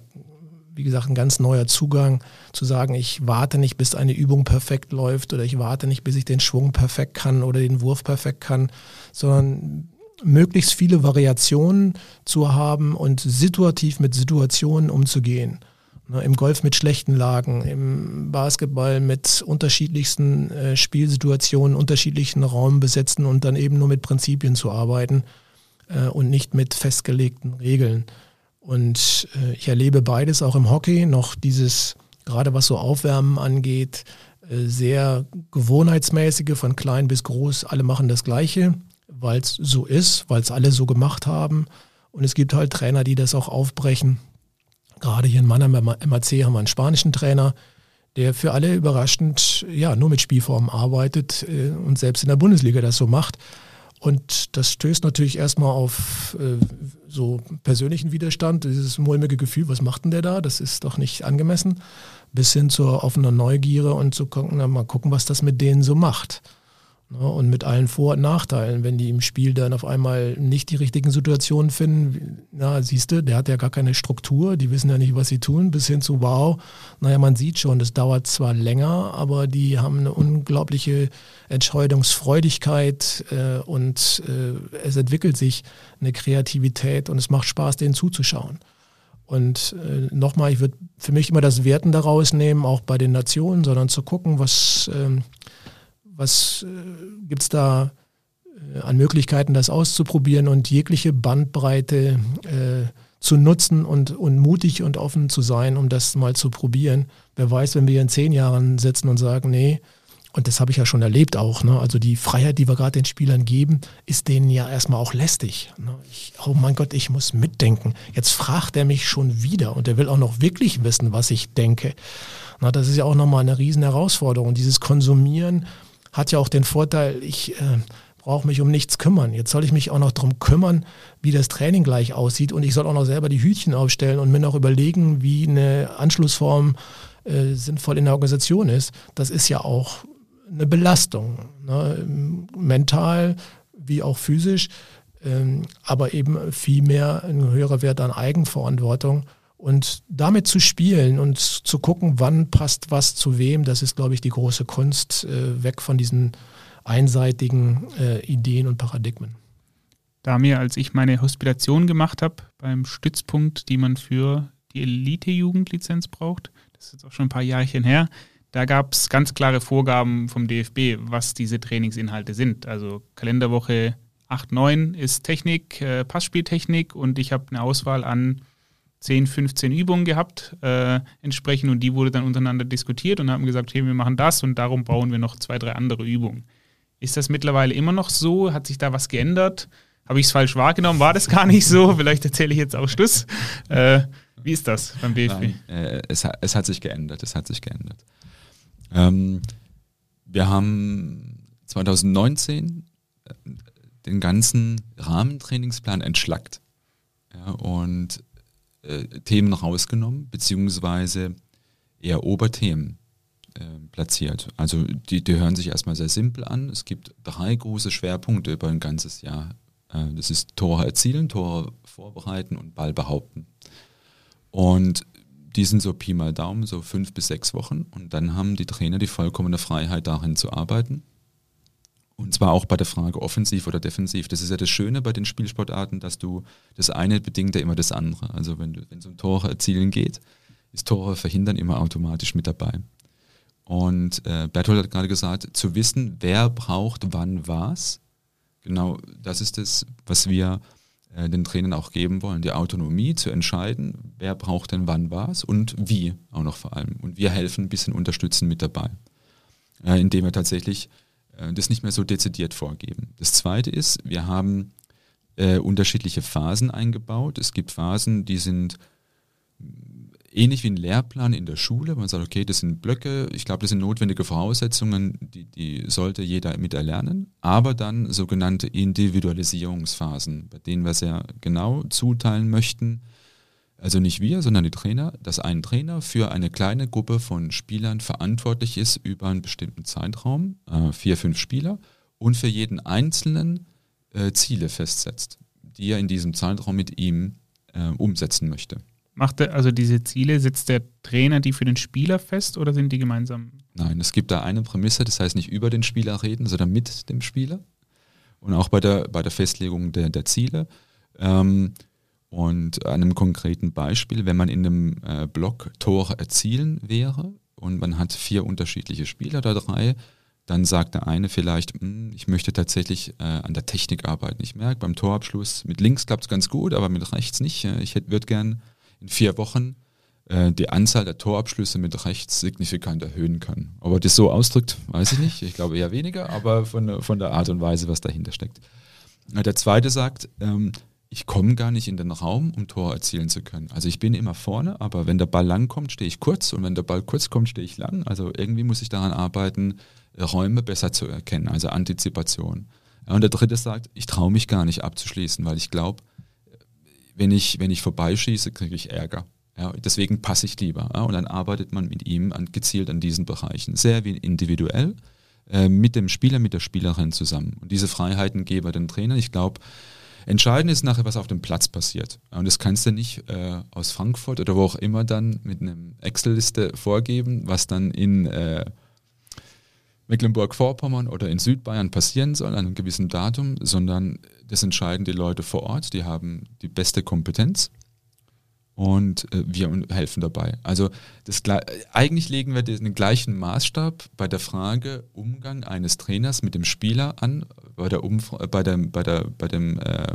wie gesagt, ein ganz neuer Zugang, zu sagen, ich warte nicht, bis eine Übung perfekt läuft oder ich warte nicht, bis ich den Schwung perfekt kann oder den Wurf perfekt kann, sondern möglichst viele Variationen zu haben und situativ mit Situationen umzugehen. Ne, Im Golf mit schlechten Lagen, im Basketball mit unterschiedlichsten äh, Spielsituationen, unterschiedlichen Raum besetzen und dann eben nur mit Prinzipien zu arbeiten äh, und nicht mit festgelegten Regeln. Und äh, ich erlebe beides auch im Hockey, noch dieses, gerade was so Aufwärmen angeht, äh, sehr gewohnheitsmäßige, von klein bis groß, alle machen das Gleiche, weil es so ist, weil es alle so gemacht haben. Und es gibt halt Trainer, die das auch aufbrechen. Gerade hier in Mannheim im MAC haben wir einen spanischen Trainer, der für alle überraschend ja nur mit Spielformen arbeitet äh, und selbst in der Bundesliga das so macht. Und das stößt natürlich erstmal auf äh, so persönlichen Widerstand, dieses mulmige Gefühl, was macht denn der da? Das ist doch nicht angemessen, bis hin zur offenen Neugierde und zu gucken, mal gucken, was das mit denen so macht. Ne, und mit allen Vor- und Nachteilen, wenn die im Spiel dann auf einmal nicht die richtigen Situationen finden, na, siehst du, der hat ja gar keine Struktur, die wissen ja nicht, was sie tun, bis hin zu, wow, naja, man sieht schon, das dauert zwar länger, aber die haben eine unglaubliche Entscheidungsfreudigkeit äh, und äh, es entwickelt sich eine Kreativität und es macht Spaß, denen zuzuschauen. Und äh, nochmal, ich würde für mich immer das Werten daraus nehmen, auch bei den Nationen, sondern zu gucken, was... Ähm, was äh, gibt es da äh, an Möglichkeiten, das auszuprobieren und jegliche Bandbreite äh, zu nutzen und, und mutig und offen zu sein, um das mal zu probieren. Wer weiß, wenn wir in zehn Jahren sitzen und sagen, nee, und das habe ich ja schon erlebt auch, ne? also die Freiheit, die wir gerade den Spielern geben, ist denen ja erstmal auch lästig. Ne? Ich, oh mein Gott, ich muss mitdenken. Jetzt fragt er mich schon wieder und er will auch noch wirklich wissen, was ich denke. Na, das ist ja auch nochmal eine riesen Herausforderung, dieses Konsumieren hat ja auch den Vorteil, ich äh, brauche mich um nichts kümmern. Jetzt soll ich mich auch noch darum kümmern, wie das Training gleich aussieht und ich soll auch noch selber die Hütchen aufstellen und mir noch überlegen, wie eine Anschlussform äh, sinnvoll in der Organisation ist. Das ist ja auch eine Belastung, ne? mental wie auch physisch, ähm, aber eben viel mehr ein höherer Wert an Eigenverantwortung. Und damit zu spielen und zu gucken, wann passt was zu wem, das ist, glaube ich, die große Kunst, äh, weg von diesen einseitigen äh, Ideen und Paradigmen. Da mir, als ich meine Hospitation gemacht habe, beim Stützpunkt, die man für die Elite-Jugendlizenz braucht, das ist jetzt auch schon ein paar Jahrchen her, da gab es ganz klare Vorgaben vom DFB, was diese Trainingsinhalte sind. Also Kalenderwoche 8, 9 ist Technik, äh, Passspieltechnik und ich habe eine Auswahl an 10, 15 Übungen gehabt, äh, entsprechend, und die wurde dann untereinander diskutiert und haben gesagt, hey, wir machen das und darum bauen wir noch zwei, drei andere Übungen. Ist das mittlerweile immer noch so? Hat sich da was geändert? Habe ich es falsch wahrgenommen? War das gar nicht so? Vielleicht erzähle ich jetzt auch Schluss. Äh, wie ist das beim BFB? Nein, äh, es, es, hat sich geändert. Es hat sich geändert. Ähm, wir haben 2019 äh, den ganzen Rahmentrainingsplan entschlackt. Ja, und äh, Themen rausgenommen, beziehungsweise eher Oberthemen äh, platziert. Also die, die hören sich erstmal sehr simpel an. Es gibt drei große Schwerpunkte über ein ganzes Jahr. Äh, das ist Tore erzielen, Tore vorbereiten und Ball behaupten. Und die sind so Pi mal Daumen, so fünf bis sechs Wochen. Und dann haben die Trainer die vollkommene Freiheit, darin zu arbeiten. Und zwar auch bei der Frage offensiv oder defensiv. Das ist ja das Schöne bei den Spielsportarten, dass du das eine bedingt ja immer das andere. Also wenn es um Tore erzielen geht, ist Tore verhindern immer automatisch mit dabei. Und äh, Bertolt hat gerade gesagt, zu wissen, wer braucht wann was, genau das ist es, was wir äh, den Trainern auch geben wollen. Die Autonomie zu entscheiden, wer braucht denn wann was und wie auch noch vor allem. Und wir helfen ein bisschen unterstützen mit dabei, äh, indem wir tatsächlich das nicht mehr so dezidiert vorgeben. Das Zweite ist, wir haben äh, unterschiedliche Phasen eingebaut. Es gibt Phasen, die sind ähnlich wie ein Lehrplan in der Schule. Man sagt, okay, das sind Blöcke, ich glaube, das sind notwendige Voraussetzungen, die, die sollte jeder mit erlernen. Aber dann sogenannte Individualisierungsphasen, bei denen wir sehr genau zuteilen möchten. Also nicht wir, sondern die Trainer, dass ein Trainer für eine kleine Gruppe von Spielern verantwortlich ist über einen bestimmten Zeitraum, äh, vier, fünf Spieler, und für jeden Einzelnen äh, Ziele festsetzt, die er in diesem Zeitraum mit ihm äh, umsetzen möchte. Macht er also diese Ziele, setzt der Trainer die für den Spieler fest oder sind die gemeinsam? Nein, es gibt da eine Prämisse, das heißt nicht über den Spieler reden, sondern mit dem Spieler. Und auch bei der, bei der Festlegung der, der Ziele. Ähm, und an einem konkreten Beispiel, wenn man in einem äh, Block Tore erzielen wäre und man hat vier unterschiedliche Spieler da drei, dann sagt der eine vielleicht, hm, ich möchte tatsächlich äh, an der Technik arbeiten. Ich merke beim Torabschluss, mit links klappt es ganz gut, aber mit rechts nicht. Ich würde gern in vier Wochen äh, die Anzahl der Torabschlüsse mit rechts signifikant erhöhen kann. Ob er das so ausdrückt, weiß ich nicht. Ich glaube eher weniger, aber von, von der Art und Weise, was dahinter steckt. Äh, der zweite sagt, ähm, ich komme gar nicht in den Raum, um Tor erzielen zu können. Also ich bin immer vorne, aber wenn der Ball lang kommt, stehe ich kurz und wenn der Ball kurz kommt, stehe ich lang. Also irgendwie muss ich daran arbeiten, Räume besser zu erkennen, also Antizipation. Und der dritte sagt, ich traue mich gar nicht abzuschließen, weil ich glaube, wenn ich, wenn ich vorbeischieße, kriege ich Ärger. Ja, deswegen passe ich lieber. Ja, und dann arbeitet man mit ihm an, gezielt an diesen Bereichen. Sehr wie individuell, äh, mit dem Spieler, mit der Spielerin zusammen. Und diese Freiheiten geben wir den Trainern. Ich glaube, entscheidend ist nachher, was auf dem Platz passiert. Und das kannst du nicht äh, aus Frankfurt oder wo auch immer dann mit einem Excel-Liste vorgeben, was dann in äh, Mecklenburg-Vorpommern oder in Südbayern passieren soll an einem gewissen Datum, sondern das entscheiden die Leute vor Ort, die haben die beste Kompetenz und äh, wir helfen dabei. Also das, eigentlich legen wir den gleichen Maßstab bei der Frage Umgang eines Trainers mit dem Spieler an, bei, der Umf bei, der, bei, der, bei dem äh,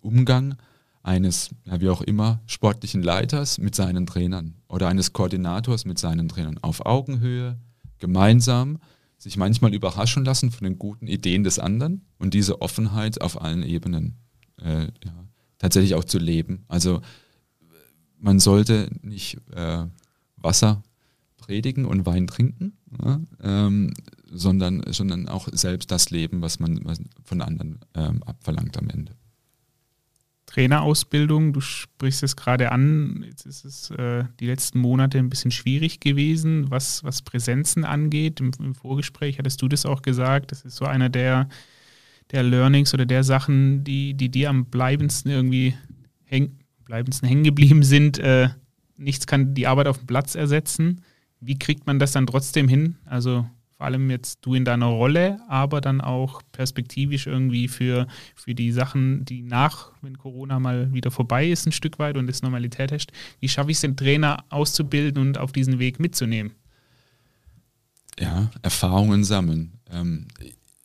Umgang eines, ja, wie auch immer, sportlichen Leiters mit seinen Trainern oder eines Koordinators mit seinen Trainern auf Augenhöhe, gemeinsam sich manchmal überraschen lassen von den guten Ideen des anderen und diese Offenheit auf allen Ebenen äh, ja, tatsächlich auch zu leben. Also man sollte nicht äh, Wasser predigen und Wein trinken, ja, ähm, sondern, sondern auch selbst das leben, was man von anderen ähm, abverlangt am Ende. Trainerausbildung, du sprichst es gerade an, jetzt ist es äh, die letzten Monate ein bisschen schwierig gewesen, was, was Präsenzen angeht. Im, Im, Vorgespräch hattest du das auch gesagt, das ist so einer der, der Learnings oder der Sachen, die, die dir am bleibendsten irgendwie häng, bleibendsten hängen geblieben sind. Äh, nichts kann die Arbeit auf dem Platz ersetzen. Wie kriegt man das dann trotzdem hin? Also vor allem jetzt du in deiner Rolle, aber dann auch perspektivisch irgendwie für, für die Sachen, die nach, wenn Corona mal wieder vorbei ist, ein Stück weit und es Normalität herrscht. Wie schaffe ich es, den Trainer auszubilden und auf diesen Weg mitzunehmen? Ja, Erfahrungen sammeln. Ähm,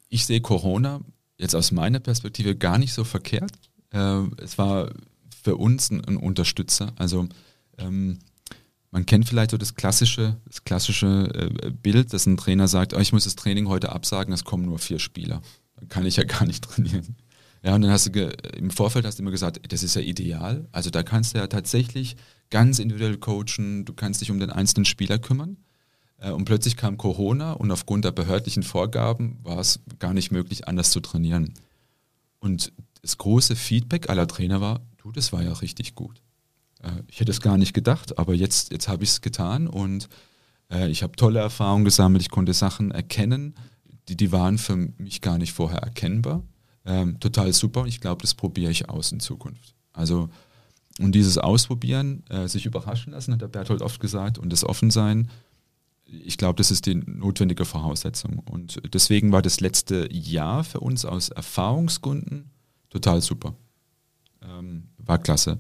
ich sehe Corona jetzt aus meiner Perspektive gar nicht so verkehrt. Äh, es war für uns ein, Unterstützer. Also ähm, man kennt vielleicht so das klassische, das klassische äh, Bild, dass ein Trainer sagt, oh, ich muss das Training heute absagen, es kommen nur vier Spieler. Dann kann ich ja gar nicht trainieren. Ja, und dann hast du im Vorfeld hast du immer gesagt, das ist ja ideal. Also da kannst du ja tatsächlich ganz individuell coachen, du kannst dich um den einzelnen Spieler kümmern. Äh, und plötzlich kam Corona und aufgrund der behördlichen Vorgaben war es gar nicht möglich, anders zu trainieren. Und das große Feedback aller Trainer war, du, das war ja richtig gut. Äh, ich hätte es gar nicht gedacht, aber jetzt, jetzt habe ich es getan und äh, ich habe tolle Erfahrungen gesammelt, ich konnte Sachen erkennen, die, die waren für mich gar nicht vorher erkennbar. Ähm, total super und ich glaube, das probiere ich aus in Zukunft. Also und dieses Ausprobieren, äh, sich überraschen lassen, hat der Berthold oft gesagt, und das Offensein, ich glaube, das ist die notwendige Voraussetzung. Und deswegen war das letzte Jahr für uns aus Erfahrungsgründen total super. Ähm, war klasse.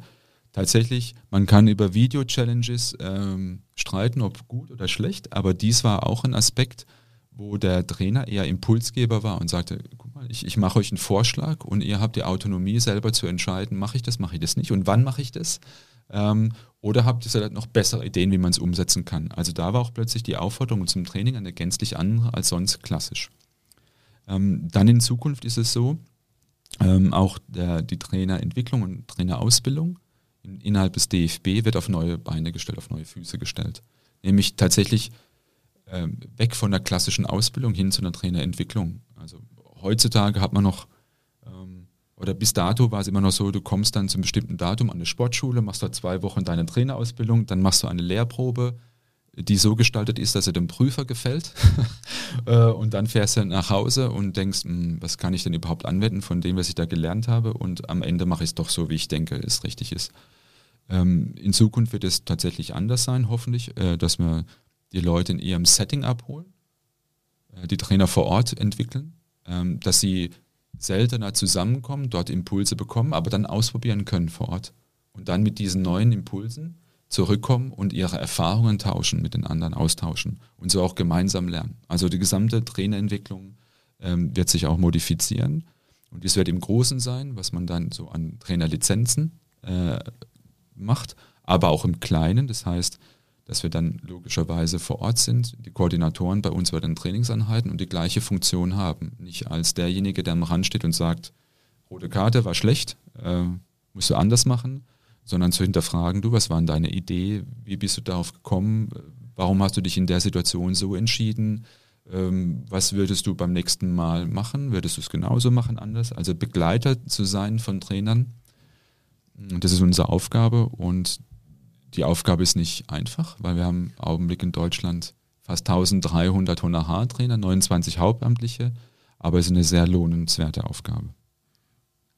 Tatsächlich, man kann über Video-Challenges ähm, streiten, ob gut oder schlecht, aber dies war auch ein Aspekt, wo der Trainer eher Impulsgeber war und sagte, guck mal, ich, ich mache euch einen Vorschlag und ihr habt die Autonomie selber zu entscheiden, mache ich das, mache ich das nicht und wann mache ich das? Ähm, oder habt ihr vielleicht noch bessere Ideen, wie man es umsetzen kann? Also da war auch plötzlich die Aufforderung zum Training eine gänzlich andere als sonst klassisch. Ähm, dann in Zukunft ist es so, ähm, auch der, die Trainerentwicklung und Trainerausbildung in, innerhalb des DFB wird auf neue Beine gestellt, auf neue Füße gestellt. Nämlich tatsächlich ähm, weg von der klassischen Ausbildung hin zu einer Trainerentwicklung. Also heutzutage hat man noch, ähm, oder bis dato war es immer noch so, du kommst dann zum bestimmten Datum an eine Sportschule, machst da zwei Wochen deine Trainerausbildung, dann machst du eine Lehrprobe, die so gestaltet ist, dass er dem Prüfer gefällt. Äh, und dann fährst du nach Hause und denkst, hm, was kann ich denn überhaupt anwenden von dem, was ich da gelernt habe? Und am Ende mache ich es doch so, wie ich denke, es richtig ist. Ähm, in Zukunft wird es tatsächlich anders sein, hoffentlich, äh, dass wir die Leute in ihrem Setting abholen, äh, die Trainer vor Ort entwickeln, ähm, dass sie seltener zusammenkommen, dort Impulse bekommen, aber dann ausprobieren können vor Ort. Und dann mit diesen neuen Impulsen zurückkommen und ihre Erfahrungen tauschen, mit den anderen austauschen und so auch gemeinsam lernen. Also die gesamte Trainerentwicklung ähm, wird sich auch modifizieren und dies wird im Großen sein, was man dann so an Trainerlizenzen äh, macht, aber auch im Kleinen. Das heißt, dass wir dann logischerweise vor Ort sind, die Koordinatoren bei uns bei den Trainingseinheiten und die gleiche Funktion haben. Nicht als derjenige, der am Rand steht und sagt, rote Karte war schlecht, äh, musst du anders machen, sondern zu hinterfragen, du, was war denn deine Idee, wie bist du darauf gekommen, warum hast du dich in der Situation so entschieden, ähm, was würdest du beim nächsten Mal machen, würdest du es genauso machen, anders, also Begleiter zu sein von Trainern. Das ist unsere Aufgabe und die Aufgabe ist nicht einfach, weil wir haben im Augenblick in Deutschland fast 1300 Honorartrainer, 29 Hauptamtliche, aber es ist eine sehr lohnenswerte Aufgabe.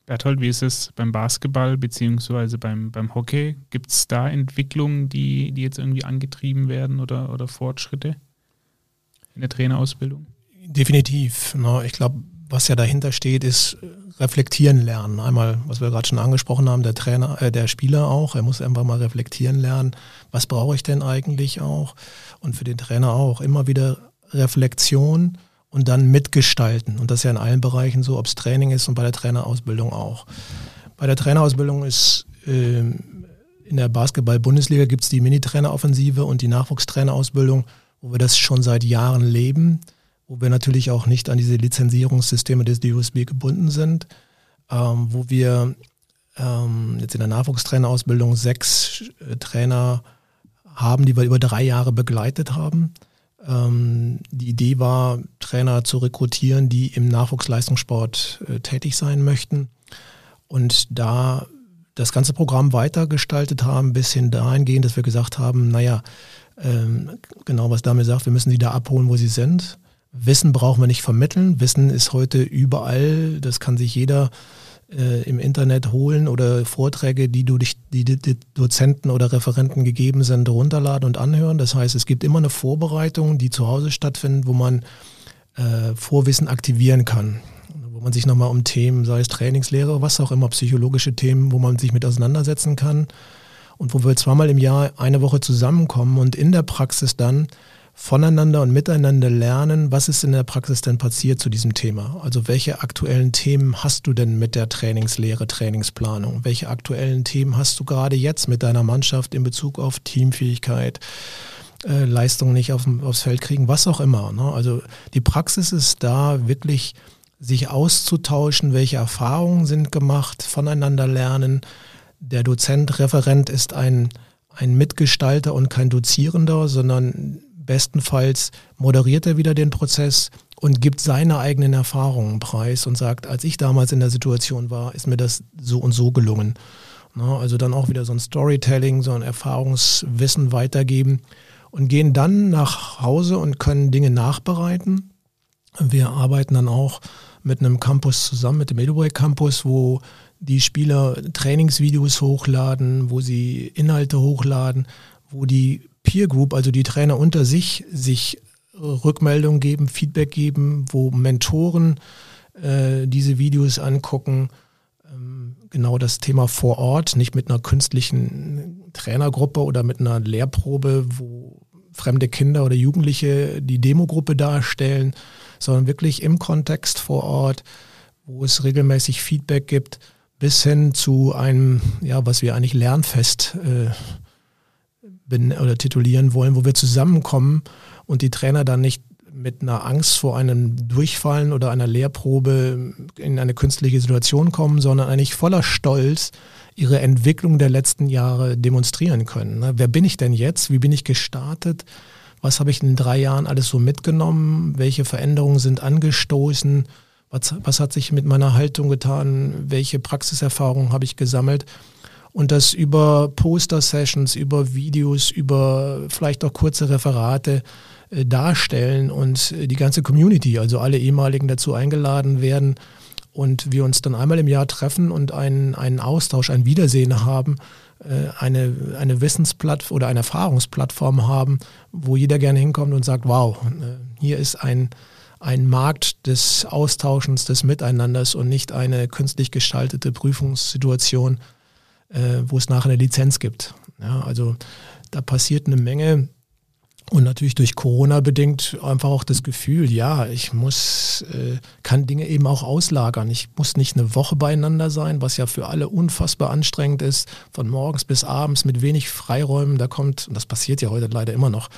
Berthold, wie ist es beim Basketball beziehungsweise beim, beim Hockey? Gibt es da Entwicklungen, die, die jetzt irgendwie angetrieben werden oder, oder Fortschritte in der Trainerausbildung? Definitiv. Ne? Ich glaube, was ja dahinter steht, ist reflektieren lernen. Einmal, was wir gerade schon angesprochen haben, der Trainer, äh, der Spieler auch. Er muss einfach mal reflektieren lernen. Was brauche ich denn eigentlich auch? Und für den Trainer auch immer wieder Reflexion und dann mitgestalten. Und das ist ja in allen Bereichen so, ob es Training ist und bei der Trainerausbildung auch. Bei der Trainerausbildung ist äh, in der Basketball-Bundesliga gibt es die Mini-Trainer-Offensive und die Nachwuchstrainerausbildung, wo wir das schon seit Jahren leben wo wir natürlich auch nicht an diese Lizenzierungssysteme des DUSB gebunden sind, ähm, wo wir ähm, jetzt in der Nachwuchstrainerausbildung sechs äh, Trainer haben, die wir über drei Jahre begleitet haben. Ähm, die Idee war, Trainer zu rekrutieren, die im Nachwuchsleistungssport äh, tätig sein möchten und da das ganze Programm weitergestaltet haben, bis hin dahingehend, dass wir gesagt haben, naja, ähm, genau was Dame sagt, wir müssen sie da abholen, wo sie sind. Wissen brauchen wir nicht vermitteln. Wissen ist heute überall. Das kann sich jeder äh, im Internet holen oder Vorträge, die du dich, die, die Dozenten oder Referenten gegeben sind, runterladen und anhören. Das heißt, es gibt immer eine Vorbereitung, die zu Hause stattfindet, wo man äh, Vorwissen aktivieren kann. Wo man sich nochmal um Themen, sei es Trainingslehre, was auch immer, psychologische Themen, wo man sich mit auseinandersetzen kann. Und wo wir zweimal im Jahr eine Woche zusammenkommen und in der Praxis dann voneinander und miteinander lernen, was ist in der Praxis denn passiert zu diesem Thema? Also welche aktuellen Themen hast du denn mit der Trainingslehre, Trainingsplanung? Welche aktuellen Themen hast du gerade jetzt mit deiner Mannschaft in Bezug auf Teamfähigkeit? Äh, Leistung nicht auf, aufs Feld kriegen, was auch immer. Ne? Also die Praxis ist da wirklich sich auszutauschen, welche Erfahrungen sind gemacht, voneinander lernen. Der Dozent, Referent ist ein, ein Mitgestalter und kein Dozierender, sondern Bestenfalls moderiert er wieder den Prozess und gibt seine eigenen Erfahrungen preis und sagt, als ich damals in der Situation war, ist mir das so und so gelungen. Ne? Also dann auch wieder so ein Storytelling, so ein Erfahrungswissen weitergeben und gehen dann nach Hause und können Dinge nachbereiten. Wir arbeiten dann auch mit einem Campus zusammen, mit dem Edelbreak Campus, wo die Spieler Trainingsvideos hochladen, wo sie Inhalte hochladen, wo die Peer Group, also die Trainer unter sich, sich Rückmeldungen geben, Feedback geben, wo Mentoren äh, diese Videos angucken. Ähm, genau das Thema vor Ort, nicht mit einer künstlichen Trainergruppe oder mit einer Lehrprobe, wo fremde Kinder oder Jugendliche die Demogruppe darstellen, sondern wirklich im Kontext vor Ort, wo es regelmäßig Feedback gibt bis hin zu einem, ja, was wir eigentlich Lernfest äh, oder titulieren wollen, wo wir zusammenkommen und die Trainer dann nicht mit einer Angst vor einem Durchfallen oder einer Lehrprobe in eine künstliche Situation kommen, sondern eigentlich voller Stolz ihre Entwicklung der letzten Jahre demonstrieren können. Ne? Wer bin ich denn jetzt? Wie bin ich gestartet? Was habe ich in drei Jahren alles so mitgenommen? Welche Veränderungen sind angestoßen? was, was hat sich mit meiner Haltung getan, welche Praxiserfahrungen habe ich gesammelt. Und das über Poster-Sessions, über Videos, über vielleicht auch kurze Referate äh, darstellen und äh, die ganze Community, also alle ehemaligen dazu eingeladen werden und wir uns dann einmal im Jahr treffen und einen, einen Austausch, ein Wiedersehen haben, äh, eine, eine Wissensplattform oder eine Erfahrungsplattform haben, wo jeder gerne hinkommt und sagt, wow, äh, hier ist ein, ein Markt des Austauschens, des Miteinanders und nicht eine künstlich gestaltete Prüfungssituation, äh, wo es nachher eine Lizenz gibt. Ja, also da passiert eine Menge und natürlich durch Corona bedingt einfach auch das Gefühl, ja, ich muss, äh, kann Dinge eben auch auslagern. Ich muss nicht eine Woche beieinander sein, was ja für alle unfassbar anstrengend ist, von morgens bis abends mit wenig Freiräumen. Da kommt, und das passiert ja heute leider immer noch,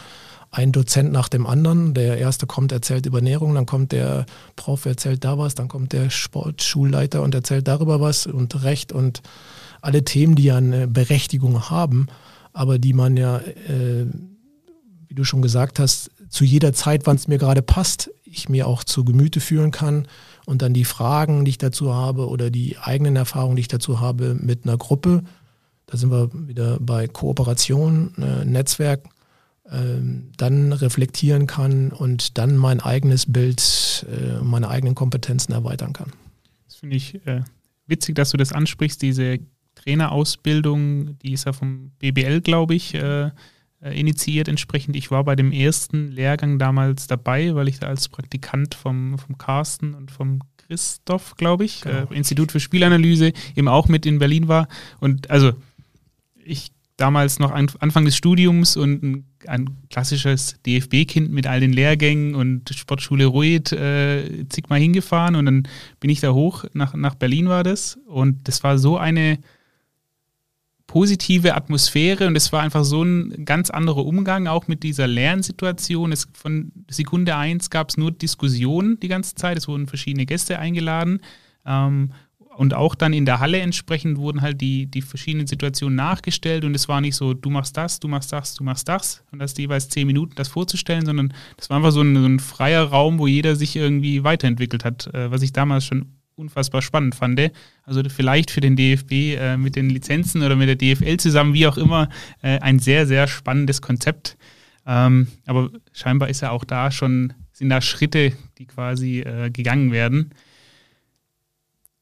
ein Dozent nach dem anderen. Der erste kommt, erzählt über Ernährung, dann kommt der Prof, erzählt da was, dann kommt der Sportschulleiter und erzählt darüber was und Recht und alle Themen, die ja eine Berechtigung haben, aber die man ja, äh, wie du schon gesagt hast, zu jeder Zeit, wann es mir gerade passt, ich mir auch zu Gemüte führen kann und dann die Fragen, die ich dazu habe oder die eigenen Erfahrungen, die ich dazu habe mit einer Gruppe. Da sind wir wieder bei Kooperation, äh, Netzwerk ähm, dann reflektieren kann und dann mein eigenes Bild, äh, meine eigenen Kompetenzen erweitern kann. Das finde ich äh, witzig, dass du das ansprichst, diese Trainerausbildung, die ist ja vom BBL, glaube ich, äh, äh, initiiert entsprechend. Ich war bei dem ersten Lehrgang damals dabei, weil ich da als Praktikant vom, vom Carsten und vom Christoph, glaube ich, genau. äh, Institut für Spielanalyse, eben auch mit in Berlin war. Und also ich damals noch an, Anfang des Studiums und ein, ein klassisches DFB-Kind mit all den Lehrgängen und Sportschule Ruid äh, zigmal hingefahren und dann bin ich da hoch, nach, nach Berlin war das und das war so eine positive Atmosphäre und es war einfach so ein ganz anderer Umgang auch mit dieser Lernsituation. Es, von Sekunde 1 gab es nur Diskussionen die ganze Zeit, es wurden verschiedene Gäste eingeladen ähm, und auch dann in der Halle entsprechend wurden halt die, die verschiedenen Situationen nachgestellt und es war nicht so, du machst das, du machst das, du machst das und hast jeweils zehn Minuten, das vorzustellen, sondern das war einfach so ein, so ein freier Raum, wo jeder sich irgendwie weiterentwickelt hat, äh, was ich damals schon unfassbar spannend fand. Also vielleicht für den DFB äh, mit den Lizenzen oder mit der DFL zusammen, wie auch immer, äh, ein sehr, sehr spannendes Konzept. Ähm, aber scheinbar ist ja auch da schon, sind da Schritte, die quasi äh, gegangen werden.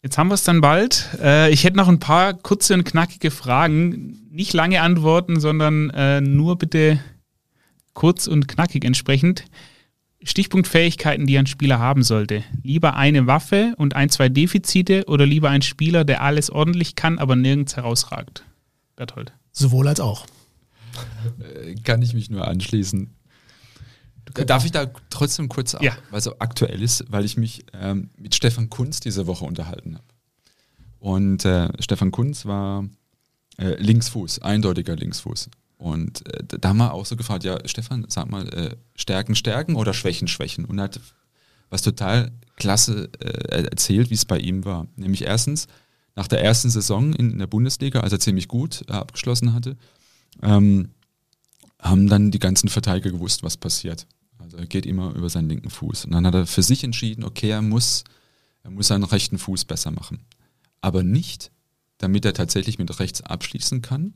Jetzt haben wir es dann bald. Äh, ich hätte noch ein paar kurze und knackige Fragen. Nicht lange antworten, sondern äh, nur bitte kurz und knackig entsprechend. Stichpunktfähigkeiten, die ein Spieler haben sollte. Lieber eine Waffe und ein, zwei Defizite oder lieber ein Spieler, der alles ordentlich kann, aber nirgends herausragt? Berthold. Sowohl als auch. Äh, kann ich mich nur anschließen. Darf ich da trotzdem kurz, ja. weil so aktuell ist, weil ich mich ähm, mit Stefan Kunz diese Woche unterhalten habe. Und äh, Stefan Kunz war äh, Linksfuß, eindeutiger Linksfuß. Und äh, da haben wir auch so gefragt, ja, Stefan, sag mal, äh, Stärken, Stärken oder Schwächen, Schwächen? Und er hat was total klasse äh, erzählt, wie es bei ihm war. Nämlich erstens, nach der ersten Saison in der Bundesliga, als er ziemlich gut äh, abgeschlossen hatte, ähm, haben dann die ganzen Verteidiger gewusst, was passiert. Also er geht immer über seinen linken Fuß. Und dann hat er für sich entschieden, okay, er muss, er muss seinen rechten Fuß besser machen. Aber nicht, damit er tatsächlich mit rechts abschließen kann,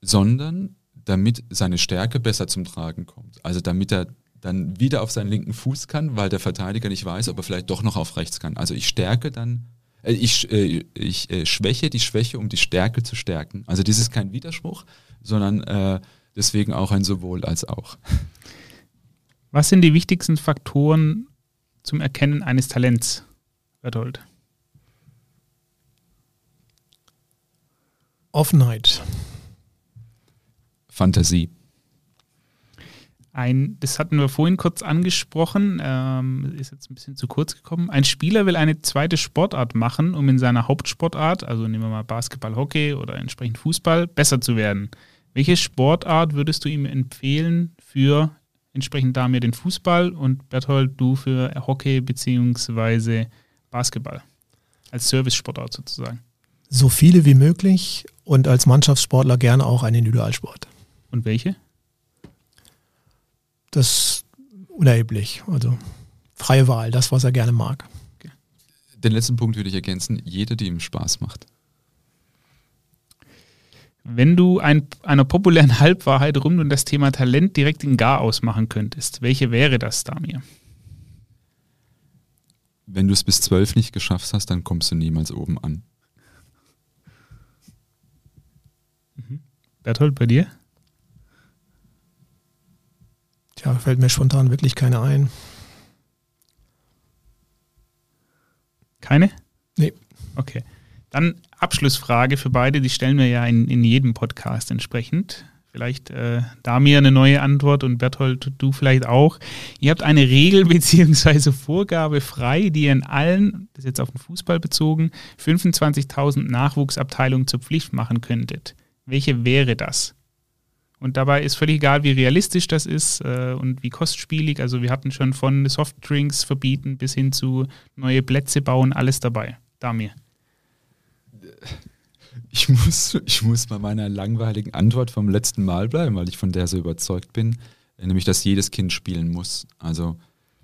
sondern damit seine Stärke besser zum Tragen kommt. Also damit er dann wieder auf seinen linken Fuß kann, weil der Verteidiger nicht weiß, ob er vielleicht doch noch auf rechts kann. Also ich stärke dann, äh, ich, äh, ich äh, schwäche die Schwäche, um die Stärke zu stärken. Also das ist kein Widerspruch, sondern äh, deswegen auch ein sowohl als auch. Was sind die wichtigsten Faktoren zum Erkennen eines Talents, Berthold? Offenheit. Fantasie. Ein, das hatten wir vorhin kurz angesprochen, ähm, ist jetzt ein bisschen zu kurz gekommen. Ein Spieler will eine zweite Sportart machen, um in seiner Hauptsportart, also nehmen wir mal Basketball, Hockey oder entsprechend Fußball, besser zu werden. Welche Sportart würdest du ihm empfehlen für entsprechend da mir den Fußball und Berthold, du für Hockey bzw. Basketball? Als Service-Sportart sozusagen. So viele wie möglich und als Mannschaftssportler gerne auch einen Individualsport. Und welche? Das ist unerheblich. Also freie Wahl, das, was er gerne mag. Okay. Den letzten Punkt würde ich ergänzen, jeder, die ihm Spaß macht. Wenn du ein, einer populären Halbwahrheit rund um das Thema Talent direkt in Gar ausmachen könntest, welche wäre das, Damir? Wenn du es bis zwölf nicht geschafft hast, dann kommst du niemals oben an. Mhm. Berthold, bei dir? Tja, fällt mir spontan wirklich keine ein. Keine? Nee. Okay. Dann Abschlussfrage für beide, die stellen wir ja in, in jedem Podcast entsprechend. Vielleicht äh, da mir eine neue Antwort und Berthold, du vielleicht auch. Ihr habt eine Regel bzw. Vorgabe frei, die ihr in allen, das ist jetzt auf den Fußball bezogen, 25.000 Nachwuchsabteilungen zur Pflicht machen könntet. Welche wäre das? Und dabei ist völlig egal, wie realistisch das ist äh, und wie kostspielig. Also wir hatten schon von Softdrinks verbieten bis hin zu neue Plätze bauen, alles dabei. Damir. Ich muss, ich muss bei meiner langweiligen Antwort vom letzten Mal bleiben, weil ich von der so überzeugt bin, nämlich dass jedes Kind spielen muss. Also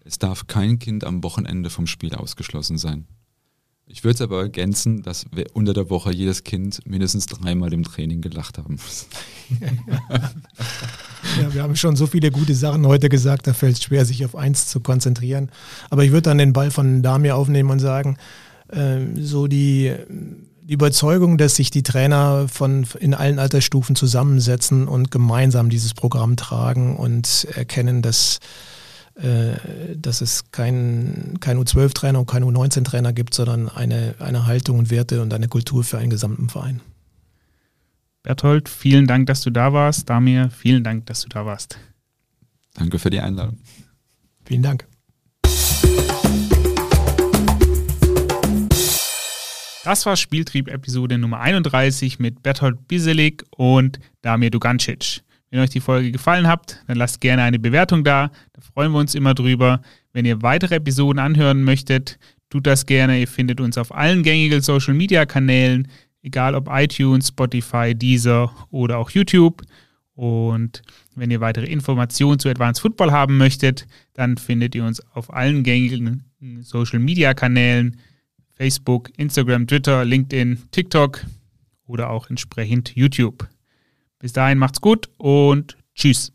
es darf kein Kind am Wochenende vom Spiel ausgeschlossen sein. Ich würde es aber ergänzen, dass unter der Woche jedes Kind mindestens dreimal im Training gelacht haben muss. ja, wir haben schon so viele gute Sachen heute gesagt, da fällt es schwer, sich auf eins zu konzentrieren. Aber ich würde dann den Ball von Damir aufnehmen und sagen, äh, so die, die Überzeugung, dass sich die Trainer von in allen Altersstufen zusammensetzen und gemeinsam dieses Programm tragen und erkennen, dass dass es kein, kein U12-Trainer und kein U19-Trainer gibt, sondern eine, eine Haltung und Werte und eine Kultur für einen gesamten Verein. Berthold, vielen Dank, dass du da warst. Damir, vielen Dank, dass du da warst. Danke für die Einladung. Vielen Dank. Das war Spieltrieb-Episode Nummer 31 mit Berthold Biselig und Damir Dugancic. Wenn euch die Folge gefallen hat, dann lasst gerne eine Bewertung da. Da freuen wir uns immer drüber. Wenn ihr weitere Episoden anhören möchtet, tut das gerne. Ihr findet uns auf allen gängigen Social Media Kanälen, egal ob iTunes, Spotify, Deezer oder auch YouTube. Und wenn ihr weitere Informationen zu Advanced Football haben möchtet, dann findet ihr uns auf allen gängigen Social Media Kanälen. Facebook, Instagram, Twitter, LinkedIn, TikTok oder auch entsprechend YouTube. Bis dahin macht's gut und tschüss.